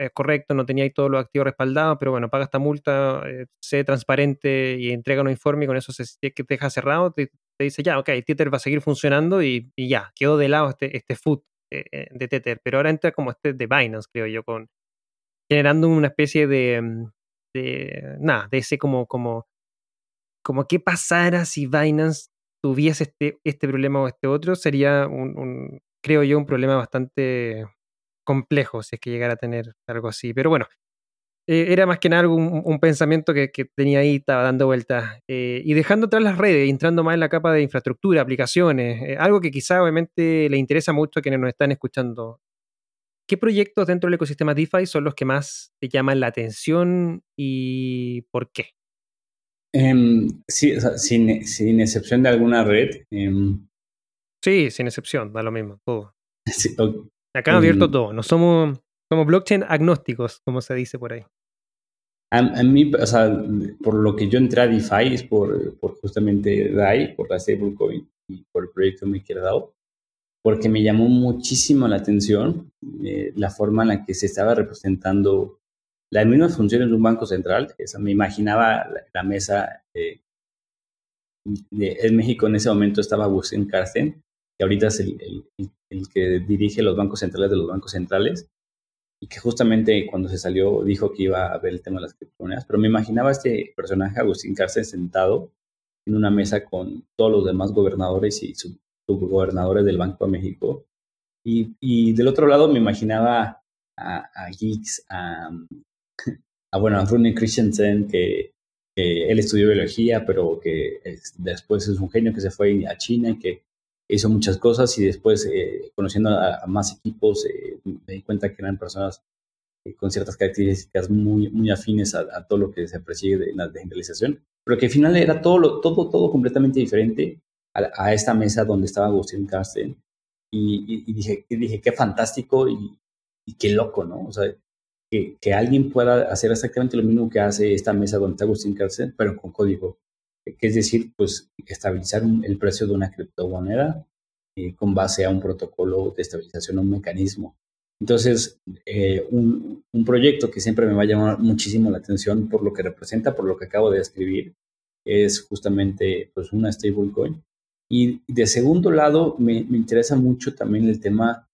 es correcto, no teníais todos los activos respaldados, pero bueno, paga esta multa, eh, sé transparente y entrega un informe y con eso se, que te deja cerrado, te, dice ya, ok, Tether va a seguir funcionando y, ya, quedó de lado este, este food eh, eh, de Tether, pero ahora entra como este de Binance, creo yo, con generando una especie de, mm, de nada, de ese como, como, como qué pasara si Binance tuviese este, este problema o este otro, sería un creo yo, un problema bastante complejo si es que llegara a tener algo así. Pero bueno, Eh, era más que nada un, pensamiento que, tenía ahí, estaba dando vueltas. Eh, y dejando atrás las redes, entrando más en la capa de infraestructura, aplicaciones, eh, algo que quizá obviamente le interesa mucho a quienes nos están escuchando. ¿Qué proyectos dentro del ecosistema DeFi son los que más te llaman la atención y por qué? Em, sí, sin, excepción de alguna red. Em, sí, sin excepción, da lo mismo, todo. [laughs] Acá abierto em, todo, no somos como blockchain agnósticos, como se dice por ahí. A, mí, o sea, por lo que yo entré a DeFi es por, por justamente DAI, por la stablecoin y por el proyecto MakerDAO, porque me llamó muchísimo la atención eh, la forma en la que se estaba representando las mismas funciones de un banco central. O me imaginaba la, mesa de, en México en ese momento estaba Agustín Carsten, que ahorita es el, el que dirige los bancos centrales de los bancos centrales y que justamente cuando se salió dijo que iba a ver el tema de las criptomonedas, pero me imaginaba este personaje, Agustín Cárcel, sentado en una mesa con todos los demás gobernadores y subgobernadores del Banco de México. Y, y, del otro lado me imaginaba a, a Geeks, a, a, bueno, a Rune Christensen, que, él estudió biología, pero que después es un genio que se fue a China y que hizo muchas cosas y después eh, conociendo a, más equipos eh, me di cuenta que eran personas eh, con ciertas características muy, muy afines a, todo lo que se persigue en la descentralización, pero que al final era todo, todo, todo completamente diferente a, esta mesa donde estaba Agustín Carsten y, dije, dije, qué fantástico y, qué loco, ¿no? O sea, que, que, alguien pueda hacer exactamente lo mismo que hace esta mesa donde está Agustín Carsten, pero con código que es decir, pues estabilizar el precio de una criptomoneda eh, con base a un protocolo de estabilización, un mecanismo. Entonces, eh, un, proyecto que siempre me va a llamar muchísimo la atención por lo que representa, por lo que acabo de describir, es justamente pues, una stablecoin. Y de segundo lado, me, interesa mucho también el tema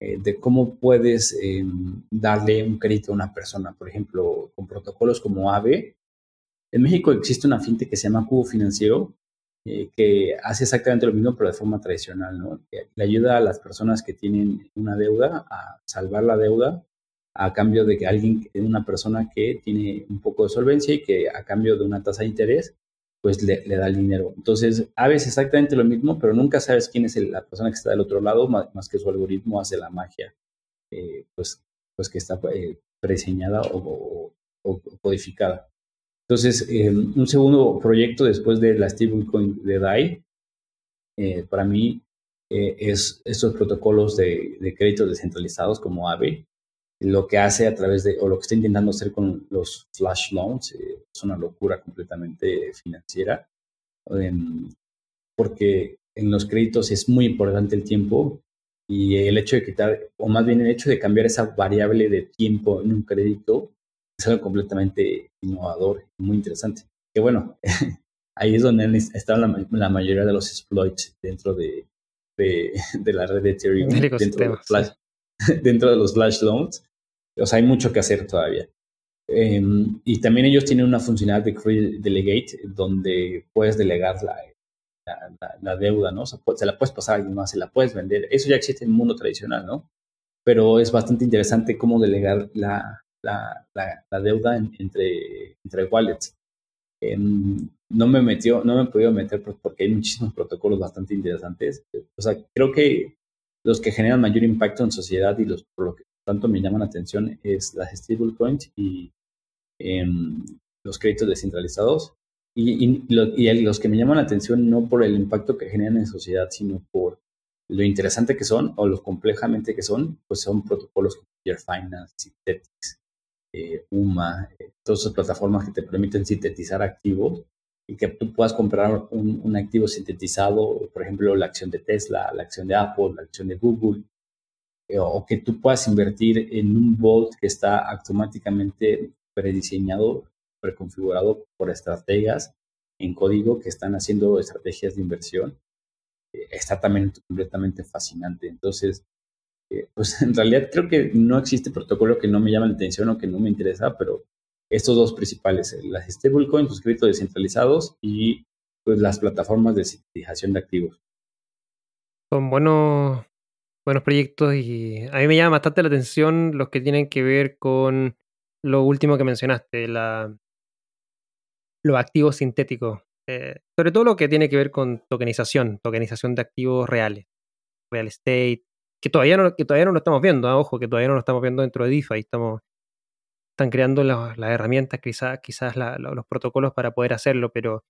eh, de cómo puedes em, darle un crédito a una persona. Por ejemplo, con protocolos como AVE, en México existe una fintech que se llama Cubo Financiero, eh, que hace exactamente lo mismo, pero de forma tradicional, ¿no? le ayuda a las personas que tienen una deuda a salvar la deuda a cambio de que alguien, una persona que tiene un poco de solvencia y que a cambio de una tasa de interés, pues le, da el dinero. Entonces, a veces exactamente lo mismo, pero nunca sabes quién es la persona que está del otro lado, más, que su algoritmo hace la magia, eh, pues, pues que está eh, o, codificada. Entonces, eh, un segundo proyecto después de la stablecoin de DAI, eh, para mí, eh, es estos protocolos de, de créditos descentralizados como AVE, lo que hace a través de, o lo que está intentando hacer con los flash loans, es una locura completamente financiera, em, porque en los créditos es muy importante el tiempo y el hecho de quitar, o más bien el hecho de cambiar esa variable de tiempo en un crédito es algo completamente innovador muy interesante. Que bueno, [laughs] ahí es donde están la, mayoría de los exploits dentro de, de, [laughs] la red de Ethereum, dentro de, los flash, [laughs] dentro de los flash loans. O sea, hay mucho que hacer todavía. Em, y también ellos tienen una funcionalidad de Create Delegate donde puedes delegar la, la, deuda, ¿no? se la puedes pasar a alguien más, se la puedes vender. Eso ya existe en el mundo tradicional, ¿no? Pero es bastante interesante cómo delegar la, la, deuda entre, entre wallets. Em, no me metió, no me he podido meter porque hay muchísimos protocolos bastante interesantes. O sea, creo que los que generan mayor impacto en sociedad y los por lo que tanto me llaman la atención es las stablecoins y em, los créditos descentralizados. Y, y, los que me llaman la atención no por el impacto que generan en sociedad, sino por lo interesante que son o lo complejamente que son, pues son protocolos como Finance, Synthetics, eh, UMA, eh, todas esas plataformas que te permiten sintetizar activos y que tú puedas comprar un, activo sintetizado, por ejemplo, la acción de Tesla, la acción de Apple, la acción de Google, eh, o que tú puedas invertir en un Vault que está automáticamente prediseñado, preconfigurado por estrategas en código que están haciendo estrategias de inversión. está también completamente fascinante. Entonces, pues en realidad creo que no existe protocolo que no me llame la atención o que no me interesa, pero estos dos principales, eh, las stablecoins, los créditos descentralizados y pues las plataformas de sintetización de activos. Son buenos, buenos proyectos y a mí me llama bastante la atención los que tienen que ver con lo último que mencionaste, la, los activos sintéticos. Eh, sobre todo lo que tiene que ver con tokenización, tokenización de activos reales, real estate, que todavía no, que todavía no lo estamos viendo, ¿ah? ojo, que todavía no lo estamos viendo dentro de DeFi, estamos, están creando las, herramientas, quizás, quizás los protocolos para poder hacerlo, pero,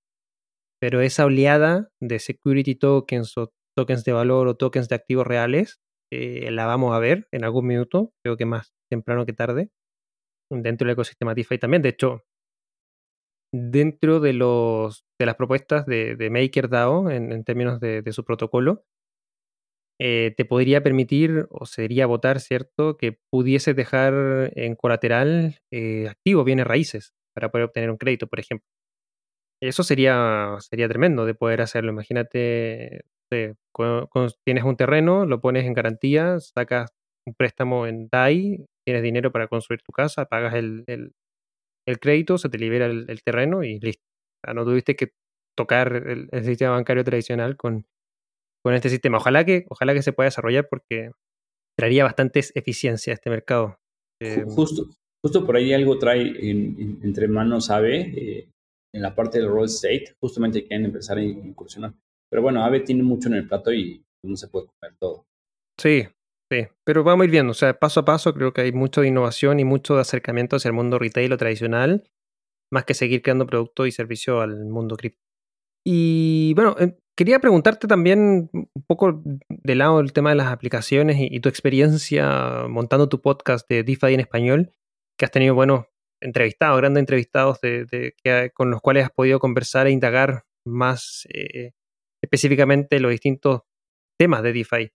pero esa oleada de security tokens o tokens de valor o tokens de activos reales, eh, la vamos a ver en algún minuto, creo que más temprano que tarde, dentro del ecosistema DeFi también. De hecho, dentro de, los, de las propuestas de, MakerDAO en, términos de, su protocolo, eh, te podría permitir o sería votar, ¿cierto?, que pudiese dejar en colateral eh, activos, bienes raíces, para poder obtener un crédito, por ejemplo. Eso sería, sería tremendo de poder hacerlo. Imagínate, tienes un terreno, lo pones en garantía, sacas un préstamo en DAI, tienes dinero para construir tu casa, pagas el, el crédito, se te libera el, terreno y listo. no tuviste que tocar el, sistema bancario tradicional con, con este sistema. Ojalá que, ojalá que se pueda desarrollar porque traería bastante eficiencia a este mercado. Eh, justo, justo por ahí algo trae entre manos AVE eh, en la parte del roll estate, justamente quieren empezar a incursionar. Pero bueno, AVE tiene mucho en el plato y no se puede comer todo. Sí, Sí, pero vamos a ir viendo, o sea, paso a paso creo que hay mucho de innovación y mucho de acercamiento hacia el mundo retail o tradicional, más que seguir creando productos y servicios al mundo cripto. Y bueno, eh, quería preguntarte también un poco de lado el tema de las aplicaciones y, tu experiencia montando tu podcast de DeFi en español, que has tenido buenos entrevistados, grandes entrevistados de, con los cuales has podido conversar e indagar más eh, específicamente los distintos temas de DeFi.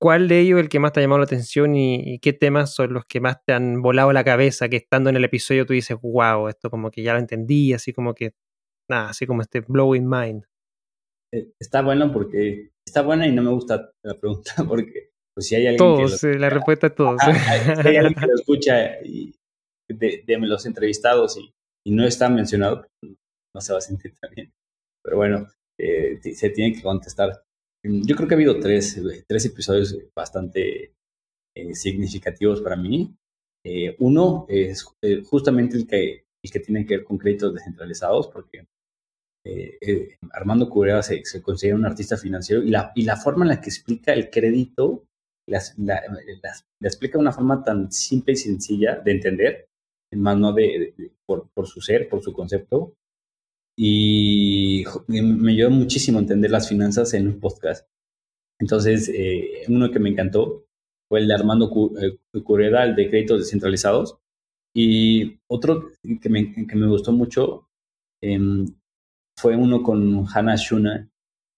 ¿Cuál de ellos es el que más te ha llamado la atención y, qué temas son los que más te han volado la cabeza? Que estando en el episodio tú dices, wow, esto como que ya lo entendí, así como que, nada, así como este blowing mind. Eh, está bueno porque, está buena y no me gusta la pregunta [laughs] porque, pues si hay alguien todos, que lo, la respuesta es todos. si hay alguien que lo [laughs] escucha y, de, los entrevistados y, no está mencionado, pues, no se va a sentir tan bien. Pero bueno, eh, se tiene que contestar. Mm, yo creo que ha habido tres, tres episodios bastante eh, significativos para mí. Eh, uno es eh, justamente el que, el que tiene que ver con créditos descentralizados, porque Armando Curera se, se, considera un artista financiero y la, y la forma en la que explica el crédito la, explica de una forma tan simple y sencilla de entender, más no de, por, por, su ser, por su concepto, y me ayudó muchísimo a entender las finanzas en un podcast. Entonces, eh, uno que me encantó fue el de Armando eh, Cureda, el de créditos descentralizados. Y otro que me, que me gustó mucho em, fue uno con Hannah Shuna,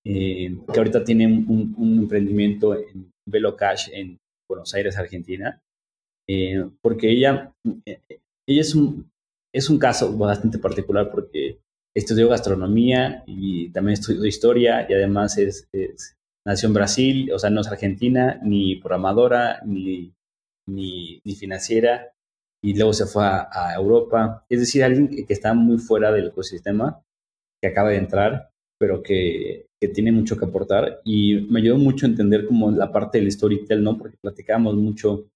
eh, que ahorita tiene un, emprendimiento en Velo Cash en Buenos Aires, Argentina. porque ella, ella es un, es un caso bastante particular porque estudió gastronomía y también estudió historia y además es, nació en Brasil, o sea, no es argentina, ni programadora, ni, ni, financiera, y luego se fue a, Europa. Es decir, alguien que, está muy fuera del ecosistema, que acaba de entrar, pero que, tiene mucho que aportar. Y me ayudó mucho a entender como la parte del storytelling, ¿no? Porque platicábamos mucho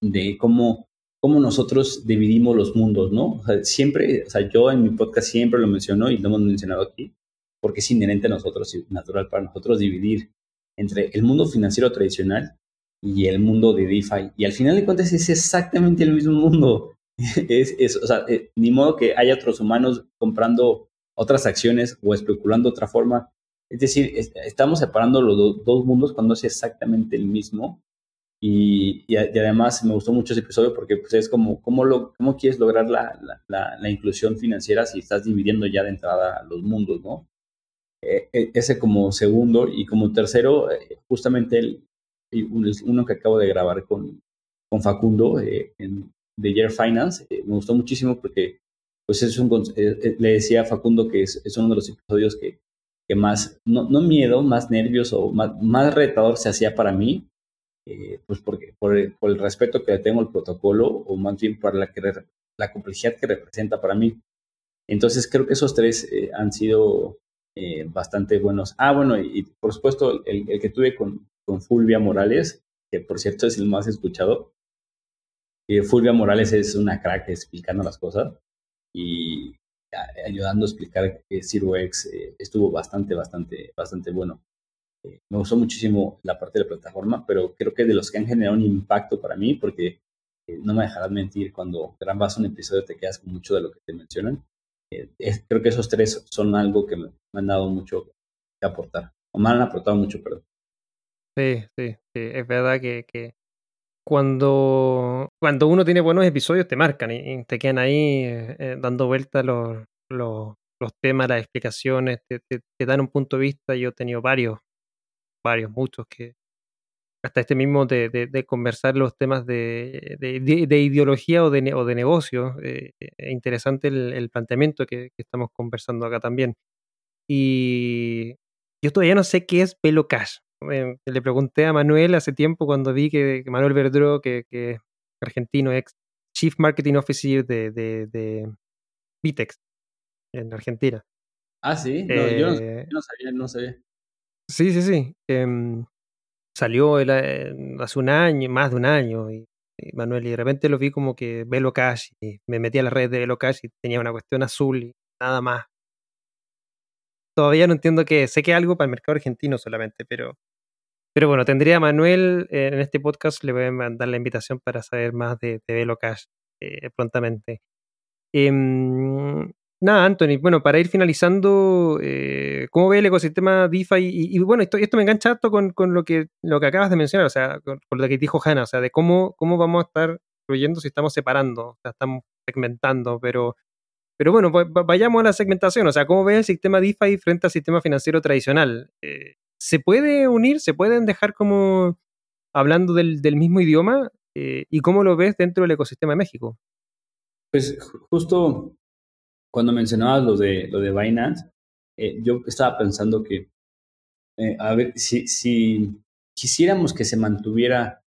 de cómo cómo nosotros dividimos los mundos, ¿no? Siempre, o sea, yo en mi podcast siempre lo menciono y lo hemos mencionado aquí, porque es inherente a nosotros y natural para nosotros dividir entre el mundo financiero tradicional y el mundo de DeFi. Y al final de cuentas es exactamente el mismo mundo. [laughs] es, o sea, eh, ni modo que haya otros humanos comprando otras acciones o especulando de otra forma. Es decir, estamos separando los dos mundos cuando es exactamente el mismo y, además me gustó mucho ese episodio porque pues, es como, ¿cómo, lo, cómo quieres lograr la, la, la, inclusión financiera si estás dividiendo ya de entrada los mundos, ¿no? E, e, ese como segundo y como tercero, eh, justamente el, uno que acabo de grabar con, con Facundo eh, en, de Year Finance, eh, me gustó muchísimo porque pues es un, le decía a Facundo que es, es, uno de los episodios que, que más, no, no miedo, más nervios o más, retador se hacía para mí, eh, pues porque, por, el respeto que tengo al protocolo o más bien por la, la complejidad que representa para mí. Entonces creo que esos tres eh, han sido eh, bastante buenos. Ah, bueno, y, por supuesto el, que tuve con, con Fulvia Morales, que por cierto es el más escuchado. Eh, Fulvia Morales es una crack explicando las cosas y ayudando a explicar que Zero X eh, estuvo bastante, bastante, bastante bueno. Eh, me gustó muchísimo la parte de la plataforma, pero creo que de los que han generado un impacto para mí, porque no me dejarás mentir, cuando grabas un episodio te quedas con mucho de lo que te mencionan. creo que esos tres son algo que me, han dado mucho que aportar, o me han aportado mucho, perdón. Sí, sí, sí, es verdad que, que cuando, cuando uno tiene buenos episodios te marcan y, te quedan ahí eh, eh, dando vueltas los, los, temas, las explicaciones, te, te, dan un punto de vista. Yo he tenido varios, varios, muchos que hasta este mismo de, de, conversar los temas de, de ideología o de, o de negocio. Eh, es interesante el, el planteamiento que, que, estamos conversando acá también. Y yo todavía no sé qué es Pelo Cash le pregunté a Manuel hace tiempo cuando vi que, Manuel Verdro, que, que argentino, ex Chief Marketing Officer de, de, Vitex en Argentina. Ah, sí, no, yo, eh, no, sabía, no sabía. Sí, sí, sí. Em, salió eh, hace un año, más de un año, y, Manuel, y de repente lo vi como que Velo Cash, y me metí a la red de Velo Cash y tenía una cuestión azul y nada más. Todavía no entiendo qué Sé que es algo para el mercado argentino solamente, pero pero bueno, tendría a Manuel eh, en este podcast, le voy a mandar la invitación para saber más de, de Velo Cash eh, prontamente. Em, nada, Anthony, bueno, para ir finalizando, eh, ¿cómo ve el ecosistema DeFi? Y, bueno, esto, esto me engancha harto con, con, lo, que, lo que acabas de mencionar, o sea, con, lo que dijo Hanna, o sea, de cómo, cómo vamos a estar fluyendo si estamos separando, o sea, estamos segmentando, pero, pero bueno, vayamos a la segmentación, o sea, ¿cómo ve el sistema DeFi frente al sistema financiero tradicional? ¿Se puede unir? ¿Se pueden dejar como hablando del, mismo idioma? Eh, ¿Y cómo lo ves dentro del ecosistema de México? Pues justo cuando mencionabas lo de, lo de Binance, eh, yo estaba pensando que, eh, a ver, si, si, quisiéramos que se mantuviera,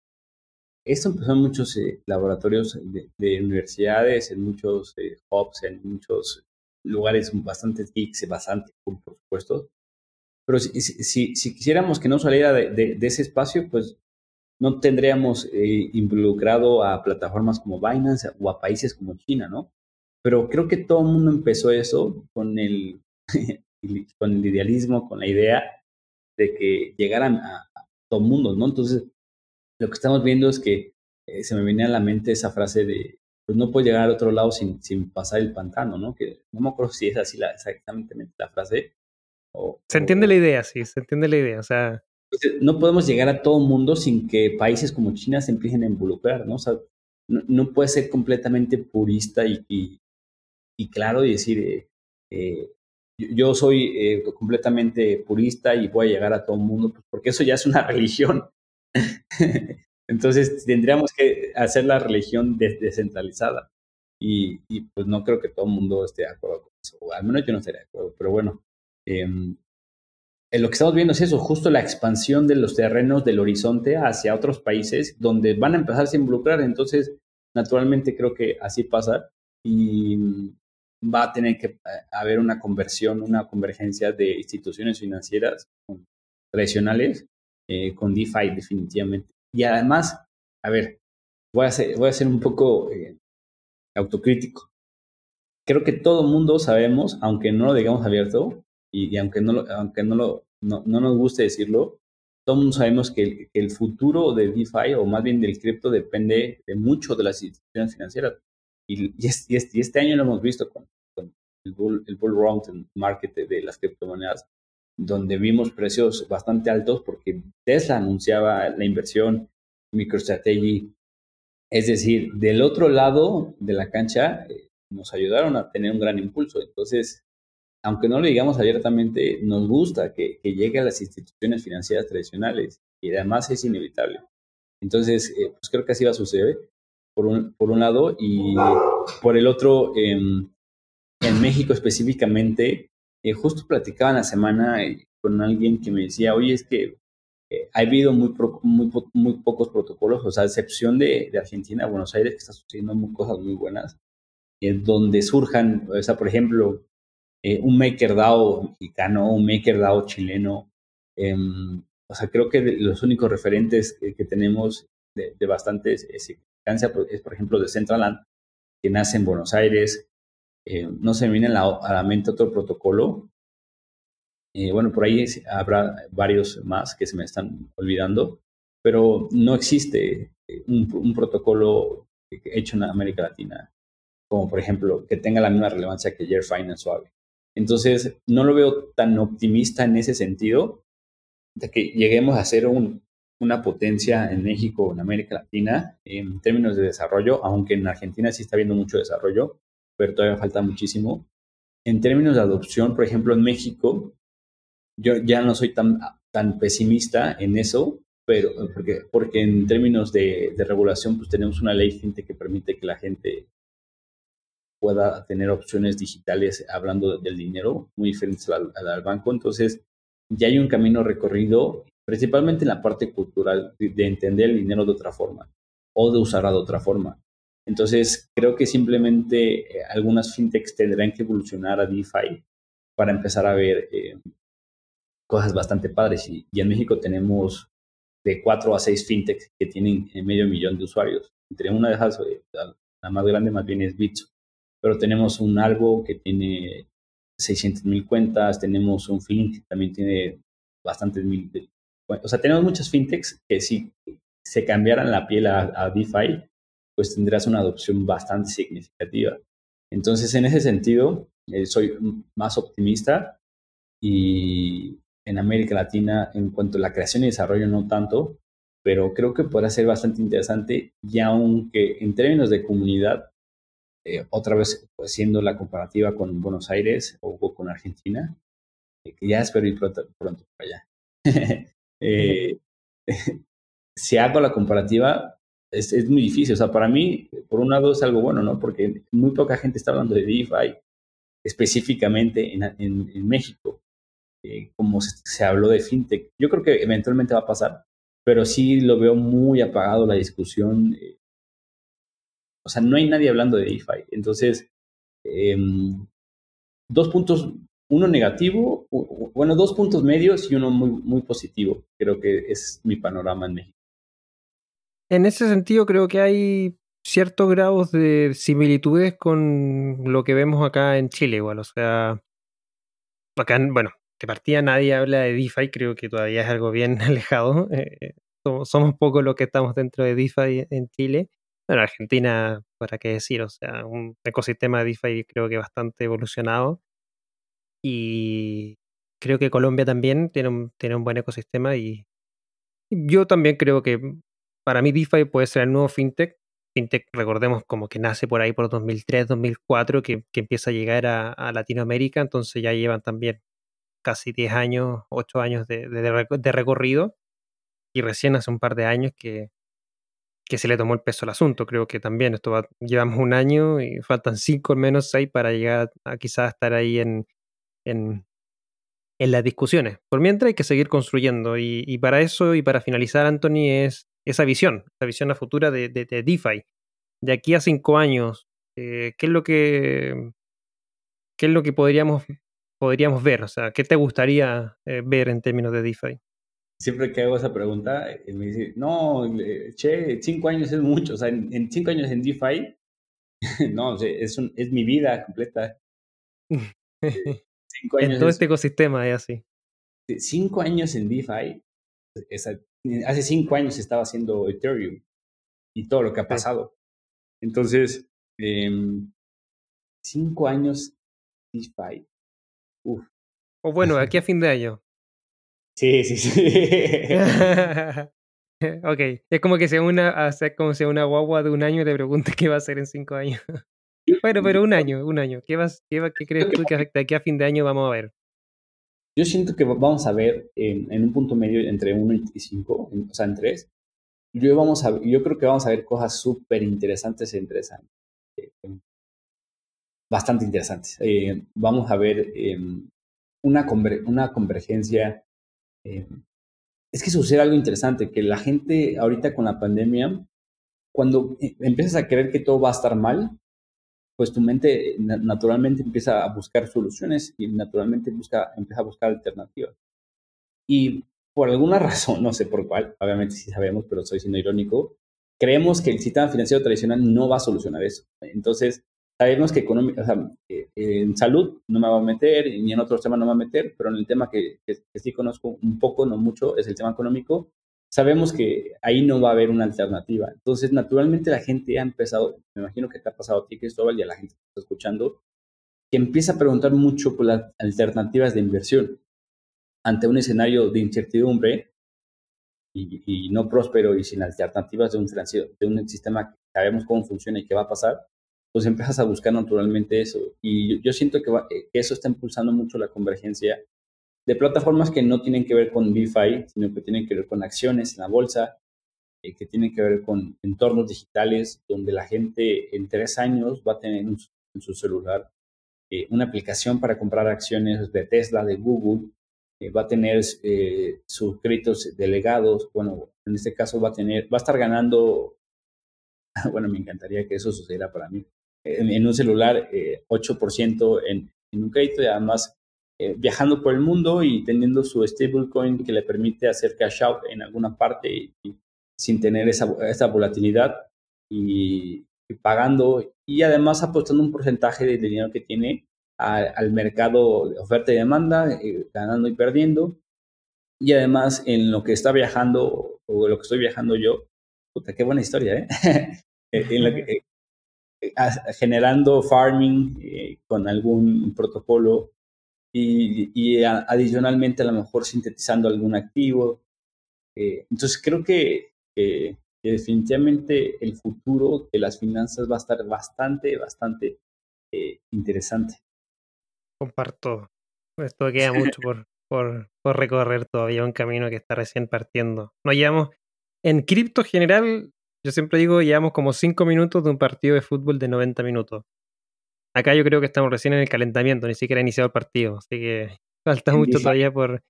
esto empezó en muchos laboratorios de, universidades, en muchos hubs, en muchos lugares bastante geeks, bastante cool, por supuesto, pero si, si, si quisiéramos que no saliera de, ese espacio, pues no tendríamos eh, involucrado a plataformas como Binance o a países como China, ¿no? Pero creo que todo el mundo empezó eso con el, [laughs] con el idealismo, con la idea de que llegaran a, todo el mundo, ¿no? Entonces, lo que estamos viendo es que eh, se me viene a la mente esa frase de, pues no puedes llegar al otro lado sin, sin pasar el pantano, ¿no? Que no me acuerdo si es así la, exactamente la frase, se entiende la idea, sí, se entiende la idea. O sea, no podemos llegar a todo el mundo sin que países como China se empiecen a involucrar, ¿no? O sea, no, puede ser completamente purista y, y, claro y decir, eh, eh, yo soy eh, completamente purista y voy a llegar a todo el mundo, pues, porque eso ya es una [laughs] religión. [laughs] Entonces tendríamos que hacer la religión descentralizada. Y, pues no creo que todo el mundo esté de acuerdo con eso. O al menos yo no estaría de acuerdo. Pero bueno, Em, lo que estamos viendo es eso, justo la expansión de los terrenos del horizonte hacia otros países donde van a empezar a involucrar. Entonces, naturalmente creo que así pasa y va a tener que eh, haber una conversión, una convergencia de instituciones financieras tradicionales eh, con DeFi definitivamente. Y además, a ver, voy a ser, voy a ser un poco eh, autocrítico. Creo que todo el mundo sabemos, aunque no lo digamos abierto, y, aunque, no, lo, aunque no, lo, no, nos guste decirlo, todos sabemos que el, futuro de DeFi, o más bien del cripto, depende de mucho de las instituciones financieras. Y, y, este, año lo hemos visto con, el, bull, el bull run market de, las criptomonedas, donde vimos precios bastante altos porque Tesla anunciaba la inversión, MicroStrategy. Es decir, del otro lado de la cancha eh, nos ayudaron a tener un gran impulso. Entonces, aunque no lo digamos abiertamente, nos gusta que, llegue a las instituciones financieras tradicionales y además es inevitable. Entonces, eh, pues creo que así va a suceder, por un, por un lado, y por el otro, em, en México específicamente, eh, justo platicaba en la semana eh, con alguien que me decía, oye, es que ha habido muy, muy, muy, pocos protocolos, o sea, a excepción de, de Argentina, Buenos Aires, que está sucediendo cosas muy buenas, donde surjan, o sea, por ejemplo, eh, un MakerDAO mexicano, un MakerDAO chileno. Em, o sea, creo que los únicos referentes que, tenemos de, de bastante significancia, es por ejemplo de Centraland, que nace en Buenos Aires. Eh, no se me viene a la, mente otro protocolo. Eh, bueno, por ahí habrá varios más que se me están olvidando, pero no existe un, un protocolo hecho en América Latina, como por ejemplo que tenga la misma relevancia que Year Finance Suave. Entonces, no lo veo tan optimista en ese sentido, de que lleguemos a ser una potencia en México o en América Latina en términos de desarrollo, aunque en Argentina sí está habiendo mucho desarrollo, pero todavía falta muchísimo. En términos de adopción, por ejemplo, en México, yo ya no soy tan, tan pesimista en eso, pero porque, porque en términos de, de regulación, pues tenemos una ley que permite que la gente pueda tener opciones digitales hablando del dinero muy diferentes al, al, banco. Entonces, ya hay un camino recorrido, principalmente en la parte cultural, de, entender el dinero de otra forma o de usarlo de otra forma. Entonces, creo que simplemente eh, algunas fintechs tendrán que evolucionar a DeFi para empezar a ver eh, cosas bastante padres. Y, en México tenemos de cuatro a seis fintechs que tienen medio millón de usuarios. Entre una de esas, eh, la más grande más bien es Bitso pero tenemos un Algo que tiene 600 mil cuentas, tenemos un Flink que también tiene bastantes mil. O sea, tenemos muchas fintechs que si se cambiaran la piel a, DeFi, pues tendrás una adopción bastante significativa. Entonces, en ese sentido, eh, soy más optimista y en América Latina, en cuanto a la creación y desarrollo, no tanto, pero creo que podrá ser bastante interesante y aunque en términos de comunidad eh, otra vez pues, siendo la comparativa con Buenos Aires o, con Argentina, eh, que ya espero ir pronto, para allá. [laughs] [laughs] Si hago la comparativa, es, es, muy difícil. O sea, para mí, por un lado es algo bueno, ¿no? Porque muy poca gente está hablando de DeFi específicamente en, en, México, como se, habló de FinTech. Yo creo que eventualmente va a pasar, pero sí lo veo muy apagado la discusión o sea, no hay nadie hablando de DeFi. Entonces, em, dos puntos, uno negativo, bueno, dos puntos medios y uno muy, muy positivo. Creo que es mi panorama en México. En ese sentido, creo que hay ciertos grados de similitudes con lo que vemos acá en Chile, igual. O sea, acá, bueno, de partida nadie habla de DeFi, creo que todavía es algo bien [laughs] alejado. Eh, somos pocos los que estamos dentro de DeFi en Chile. Bueno, Argentina, para qué decir, o sea, un ecosistema de DeFi creo que bastante evolucionado. Y creo que Colombia también tiene un, tiene un buen ecosistema y yo también creo que para mí DeFi puede ser el nuevo fintech. Fintech, recordemos, como que nace por ahí por 2003, 2004, que, empieza a llegar a, Latinoamérica, entonces ya llevan también casi 10 años, 8 años de, recorrido. Y recién hace un par de años que, se le tomó el peso al asunto. Creo que también esto va, llevamos un año y faltan cinco al menos seis para llegar a, quizás estar ahí en, las discusiones. Por mientras hay que seguir construyendo y, para eso y para finalizar, Anthony, es esa visión, esa visión a futura de, de, DeFi. De aquí a cinco años, eh, ¿qué es lo que qué es lo que podríamos, podríamos ver? O sea, ¿qué te gustaría eh, ver en términos de DeFi? siempre que hago esa pregunta, él me dice, no, che, cinco años es mucho, o sea, en, cinco años en DeFi, [laughs] no, es, un, es mi vida completa. [laughs] cinco años en todo este ecosistema es así. Cinco años en DeFi, hace cinco años estaba haciendo Ethereum y todo lo que ha pasado. Entonces, em, cinco años DeFi. Uf. O bueno, aquí a fin de año. Sí, sí, sí. [laughs] ok, es como que sea una, hacer como sea una guagua de un año y te pregunte [laughs] qué va a hacer en cinco años. bueno, pero un año, un año. ¿Qué, vas, qué, qué crees tú que de aquí a fin de año vamos a ver? Yo siento que vamos a ver en, un punto medio entre 1 y 5, o sea, en 3. Yo, yo creo que vamos a ver cosas súper interesantes en 3 años. Eh, bastante interesantes. Eh, vamos a ver em, una, una convergencia eh, es que sucede algo interesante, que la gente ahorita con la pandemia, cuando eh, empiezas a creer que todo va a estar mal, pues tu mente naturalmente empieza a buscar soluciones y naturalmente busca, empieza a buscar alternativas. Y por alguna [laughs] razón, no sé por cuál, obviamente sí sabemos, pero estoy siendo irónico, creemos que el sistema financiero tradicional no va a solucionar eso. Entonces, sabemos que eh, en salud no me va a meter, ni en otros temas no me va a meter, pero en el tema que, sí conozco un poco, no mucho, es el tema económico, sabemos que ahí no va a haber una alternativa. Entonces, naturalmente la gente ha empezado, me imagino que te ha pasado a ti, Cristóbal, y a la gente que está escuchando, que empieza a preguntar mucho por las alternativas de inversión. Ante un escenario de incertidumbre y, no próspero y sin alternativas de un, de un sistema que sabemos cómo funciona y qué va a pasar, pues empiezas a buscar naturalmente eso. Y yo, siento que, eh, que, eso está impulsando mucho la convergencia de plataformas que no tienen que ver con DeFi, sino que tienen que ver con acciones en la bolsa, eh, que tienen que ver con entornos digitales, donde la gente en tres años va a tener en su, celular eh, una aplicación para comprar acciones de Tesla, de Google, va a tener sus créditos delegados, bueno, en este caso va a tener, va a estar ganando, [laughs] bueno, me encantaría que eso sucediera para mí, en, un celular 8% eh, en, en, un crédito y además eh, viajando por el mundo y teniendo su stablecoin que le permite hacer cash out en alguna parte sin tener esa, esa volatilidad y, pagando y además apostando un porcentaje de dinero que tiene al mercado de oferta y demanda, eh, ganando y perdiendo. Y además en lo que está viajando o lo que estoy viajando yo, puta, qué buena historia, ¿eh? [laughs] en lo que, generando farming con algún protocolo y, adicionalmente a lo mejor sintetizando algún activo. Eh, entonces creo que, definitivamente el futuro de las finanzas va a estar bastante, bastante eh, interesante. Comparto. Esto queda [laughs] mucho por, por, por, recorrer todavía, un camino que está recién partiendo. Nos llevamos, en cripto general, yo siempre digo, llevamos como 5 minutos de un partido de fútbol de 90 minutos. Acá yo creo que estamos recién en el calentamiento, ni siquiera ha iniciado el partido, así que [laughs] falta mucho todavía por...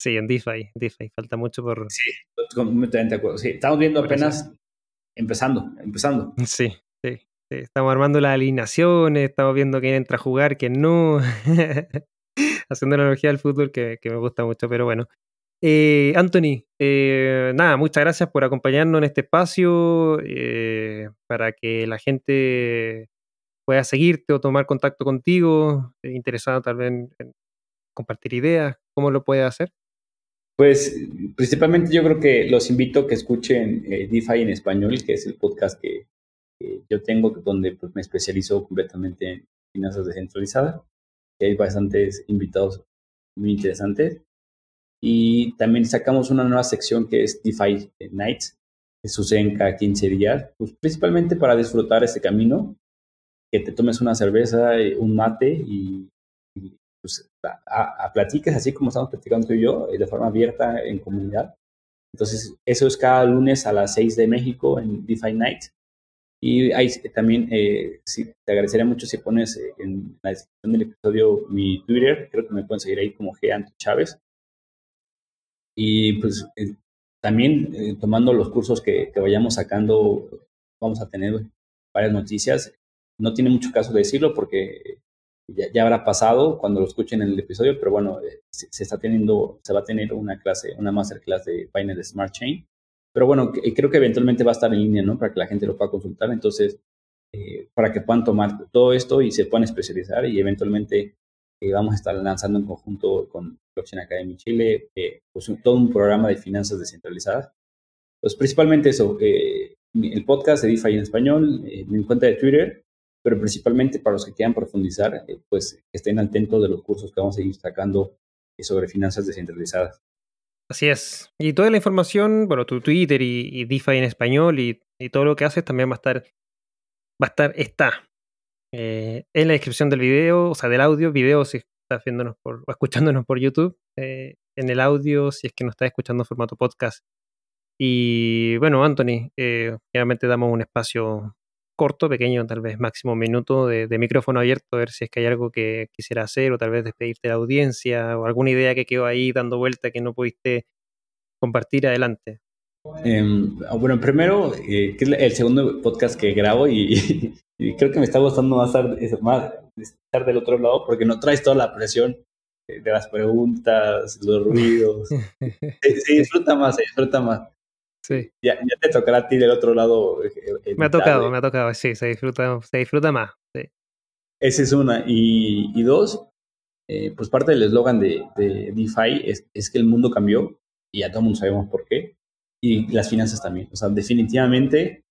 Sí, en DeFi, DeFi, falta mucho por... Sí, completamente de acuerdo. Sí, estamos viendo apenas empezando, empezando. [laughs] Sí, sí, sí, estamos armando las alineaciones, estamos viendo quién entra a jugar, quién no. [laughs] Haciendo la analogía del fútbol que, que me gusta mucho, pero bueno. Eh, Anthony, eh, nada, muchas gracias por acompañarnos en este espacio eh, para que la gente pueda seguirte o tomar contacto contigo, interesado tal vez en, compartir ideas, ¿cómo lo puede hacer? Pues principalmente yo creo que los invito a que escuchen DeFi en español, que es el podcast que, yo tengo, donde pues, me especializo completamente en finanzas descentralizadas. Y hay bastantes invitados muy interesantes. Y también sacamos una nueva sección que es DeFi Nights, que suceden cada 15 días, pues principalmente para disfrutar este camino, que te tomes una cerveza, eh, un mate y, pues, a, platiques así como estamos platicando tú y yo, eh, de forma abierta en comunidad. Entonces, eso es cada lunes a las 6 de México en DeFi Night. Y ahí también eh, te agradecería mucho si pones en la descripción del episodio mi Twitter, creo que me pueden seguir ahí como G. Chávez. Y pues eh, también eh, tomando los cursos que, vayamos sacando, vamos a tener varias noticias. No tiene mucho caso decirlo porque ya, habrá pasado cuando lo escuchen en el episodio, pero bueno, eh, se, está teniendo, se va a tener una clase, una masterclass de Binance Smart Chain. Pero bueno, creo que eventualmente va a estar en línea, ¿no? Para que la gente lo pueda consultar. Entonces, para que puedan tomar todo esto y se puedan especializar y eventualmente vamos a estar lanzando en conjunto con Blockchain Academy Chile, eh, pues todo un programa de finanzas descentralizadas. Pues principalmente eso, eh, el podcast de DeFi en español, eh, mi cuenta de Twitter, pero principalmente para los que quieran profundizar, pues estén atentos de los cursos que vamos a ir sacando sobre finanzas descentralizadas. Así es. Y toda la información, bueno, tu Twitter y, DeFi en español y, todo lo que haces también va a estar, va a estar, está en la descripción del video, o sea, del audio, video si estás viéndonos por, o escuchándonos por YouTube, eh, en el audio, si es que nos estás escuchando en formato podcast. Y bueno, Anthony, eh, damos un espacio corto, pequeño, tal vez máximo minuto de, micrófono abierto, a ver si es que hay algo que quisiera hacer o tal vez despedirte de la audiencia o alguna idea que quedó ahí dando vuelta que no pudiste compartir adelante. Em, bueno, primero, eh, que es el segundo podcast que grabo [laughs] y, creo que me está gustando más más estar del otro lado porque no traes toda la presión de las preguntas, los ruidos. [laughs] Sí, disfruta más, disfruta más. Sí. Ya, te tocará a ti del otro lado. Eh, eh, me ha tocado, me ha tocado, sí, se disfruta, se disfruta más. Sí. Esa es una. Y, dos, eh, pues parte del eslogan de, de, DeFi es, es, que el mundo cambió y ya todo el mundo sabemos por qué. Y las finanzas también. O sea, definitivamente,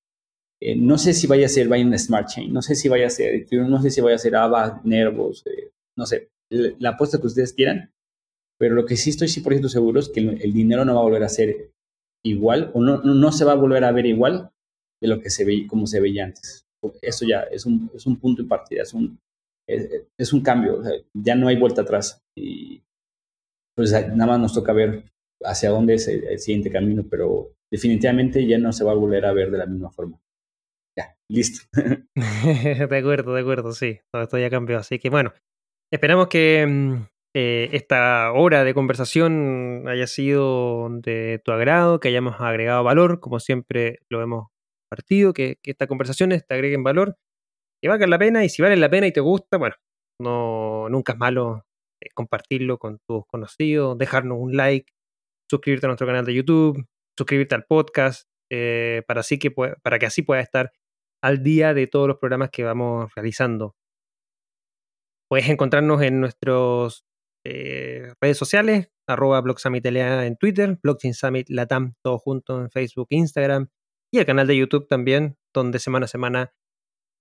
no sé si vaya a ser Binance Smart Chain, no sé si vaya a ser no sé si vaya a ser AVA, Nervos, no sé, la apuesta que ustedes quieran, pero lo que sí estoy 100% seguro es que el dinero no va a volver a ser igual o no, no se va a volver a ver igual de lo que se ve, como se veía antes. Eso ya es un, es un punto de partida, es un, es, un cambio, ya no hay vuelta atrás. Y pues nada más nos toca ver hacia dónde es el, siguiente camino, pero definitivamente ya no se va a volver a ver de la misma forma. Ya, listo. [laughs] de acuerdo, de acuerdo, sí, todo esto ya cambió. Así que bueno, esperamos que mm, eh, esta hora de conversación haya sido de tu agrado, que hayamos agregado valor, como siempre lo hemos partido, que, estas conversaciones te agreguen valor, que valga la pena y si vale la pena y te gusta, bueno, no, nunca es malo eh, compartirlo con tus conocidos, dejarnos un like, suscribirte a nuestro canal de YouTube, suscribirte al podcast, eh, para, así que, para que así puedas estar al día de todos los programas que vamos realizando. Puedes encontrarnos en nuestros eh, redes sociales, arroba Blog en Twitter, Blockchain Summit Latam, todo junto en Facebook, Instagram y el canal de YouTube también, donde semana a semana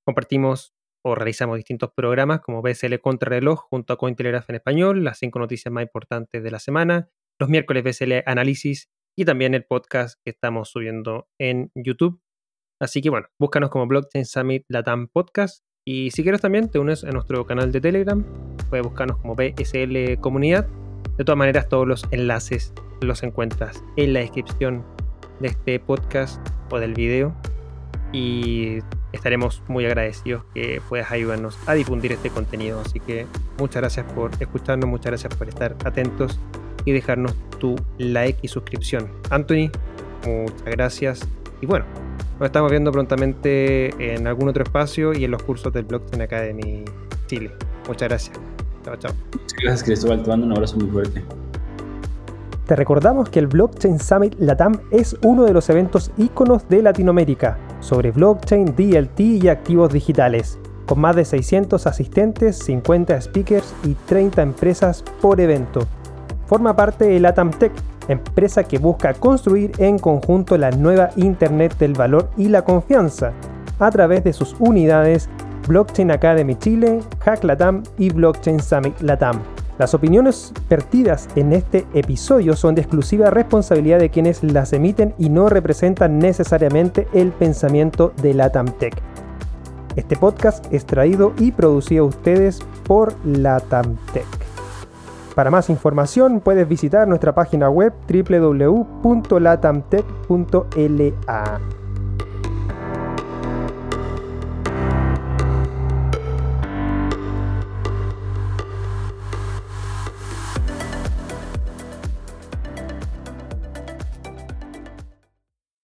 compartimos o realizamos distintos programas como BSL Contrarreloj junto a Cointelegraph en español, las cinco noticias más importantes de la semana, los miércoles BSL Análisis y también el podcast que estamos subiendo en YouTube. Así que bueno, búscanos como Blockchain Summit Latam Podcast y si quieres también te unes a nuestro canal de Telegram, puedes buscarnos como BSL Comunidad. De todas maneras, todos los enlaces los encuentras en la descripción de este podcast o del video. Y estaremos muy agradecidos que puedas ayudarnos a difundir este contenido. Así que muchas gracias por escucharnos, muchas gracias por estar atentos y dejarnos tu like y suscripción. Anthony, muchas gracias. Y bueno, nos estamos viendo prontamente en algún otro espacio y en los cursos del Blockchain Academy Chile. Muchas gracias. Chao, chao. Muchas gracias, Cristóbal. Te mando un abrazo muy fuerte. Te recordamos que el Blockchain Summit Latam es uno de los eventos íconos de Latinoamérica sobre blockchain, DLT y activos digitales, con más de 600 asistentes, 50 speakers y 30 empresas por evento. Forma parte de Latam Tech, empresa que busca construir en conjunto la nueva Internet del valor y la confianza a través de sus unidades Blockchain Academy Chile, Hack Latam y Blockchain Summit Latam. Las opiniones vertidas en este episodio son de exclusiva responsabilidad de quienes las emiten y no representan necesariamente el pensamiento de Latam Tech. Este podcast es traído y producido a ustedes por Latam Tech. Para más información puedes visitar nuestra página web www.latamtech.la.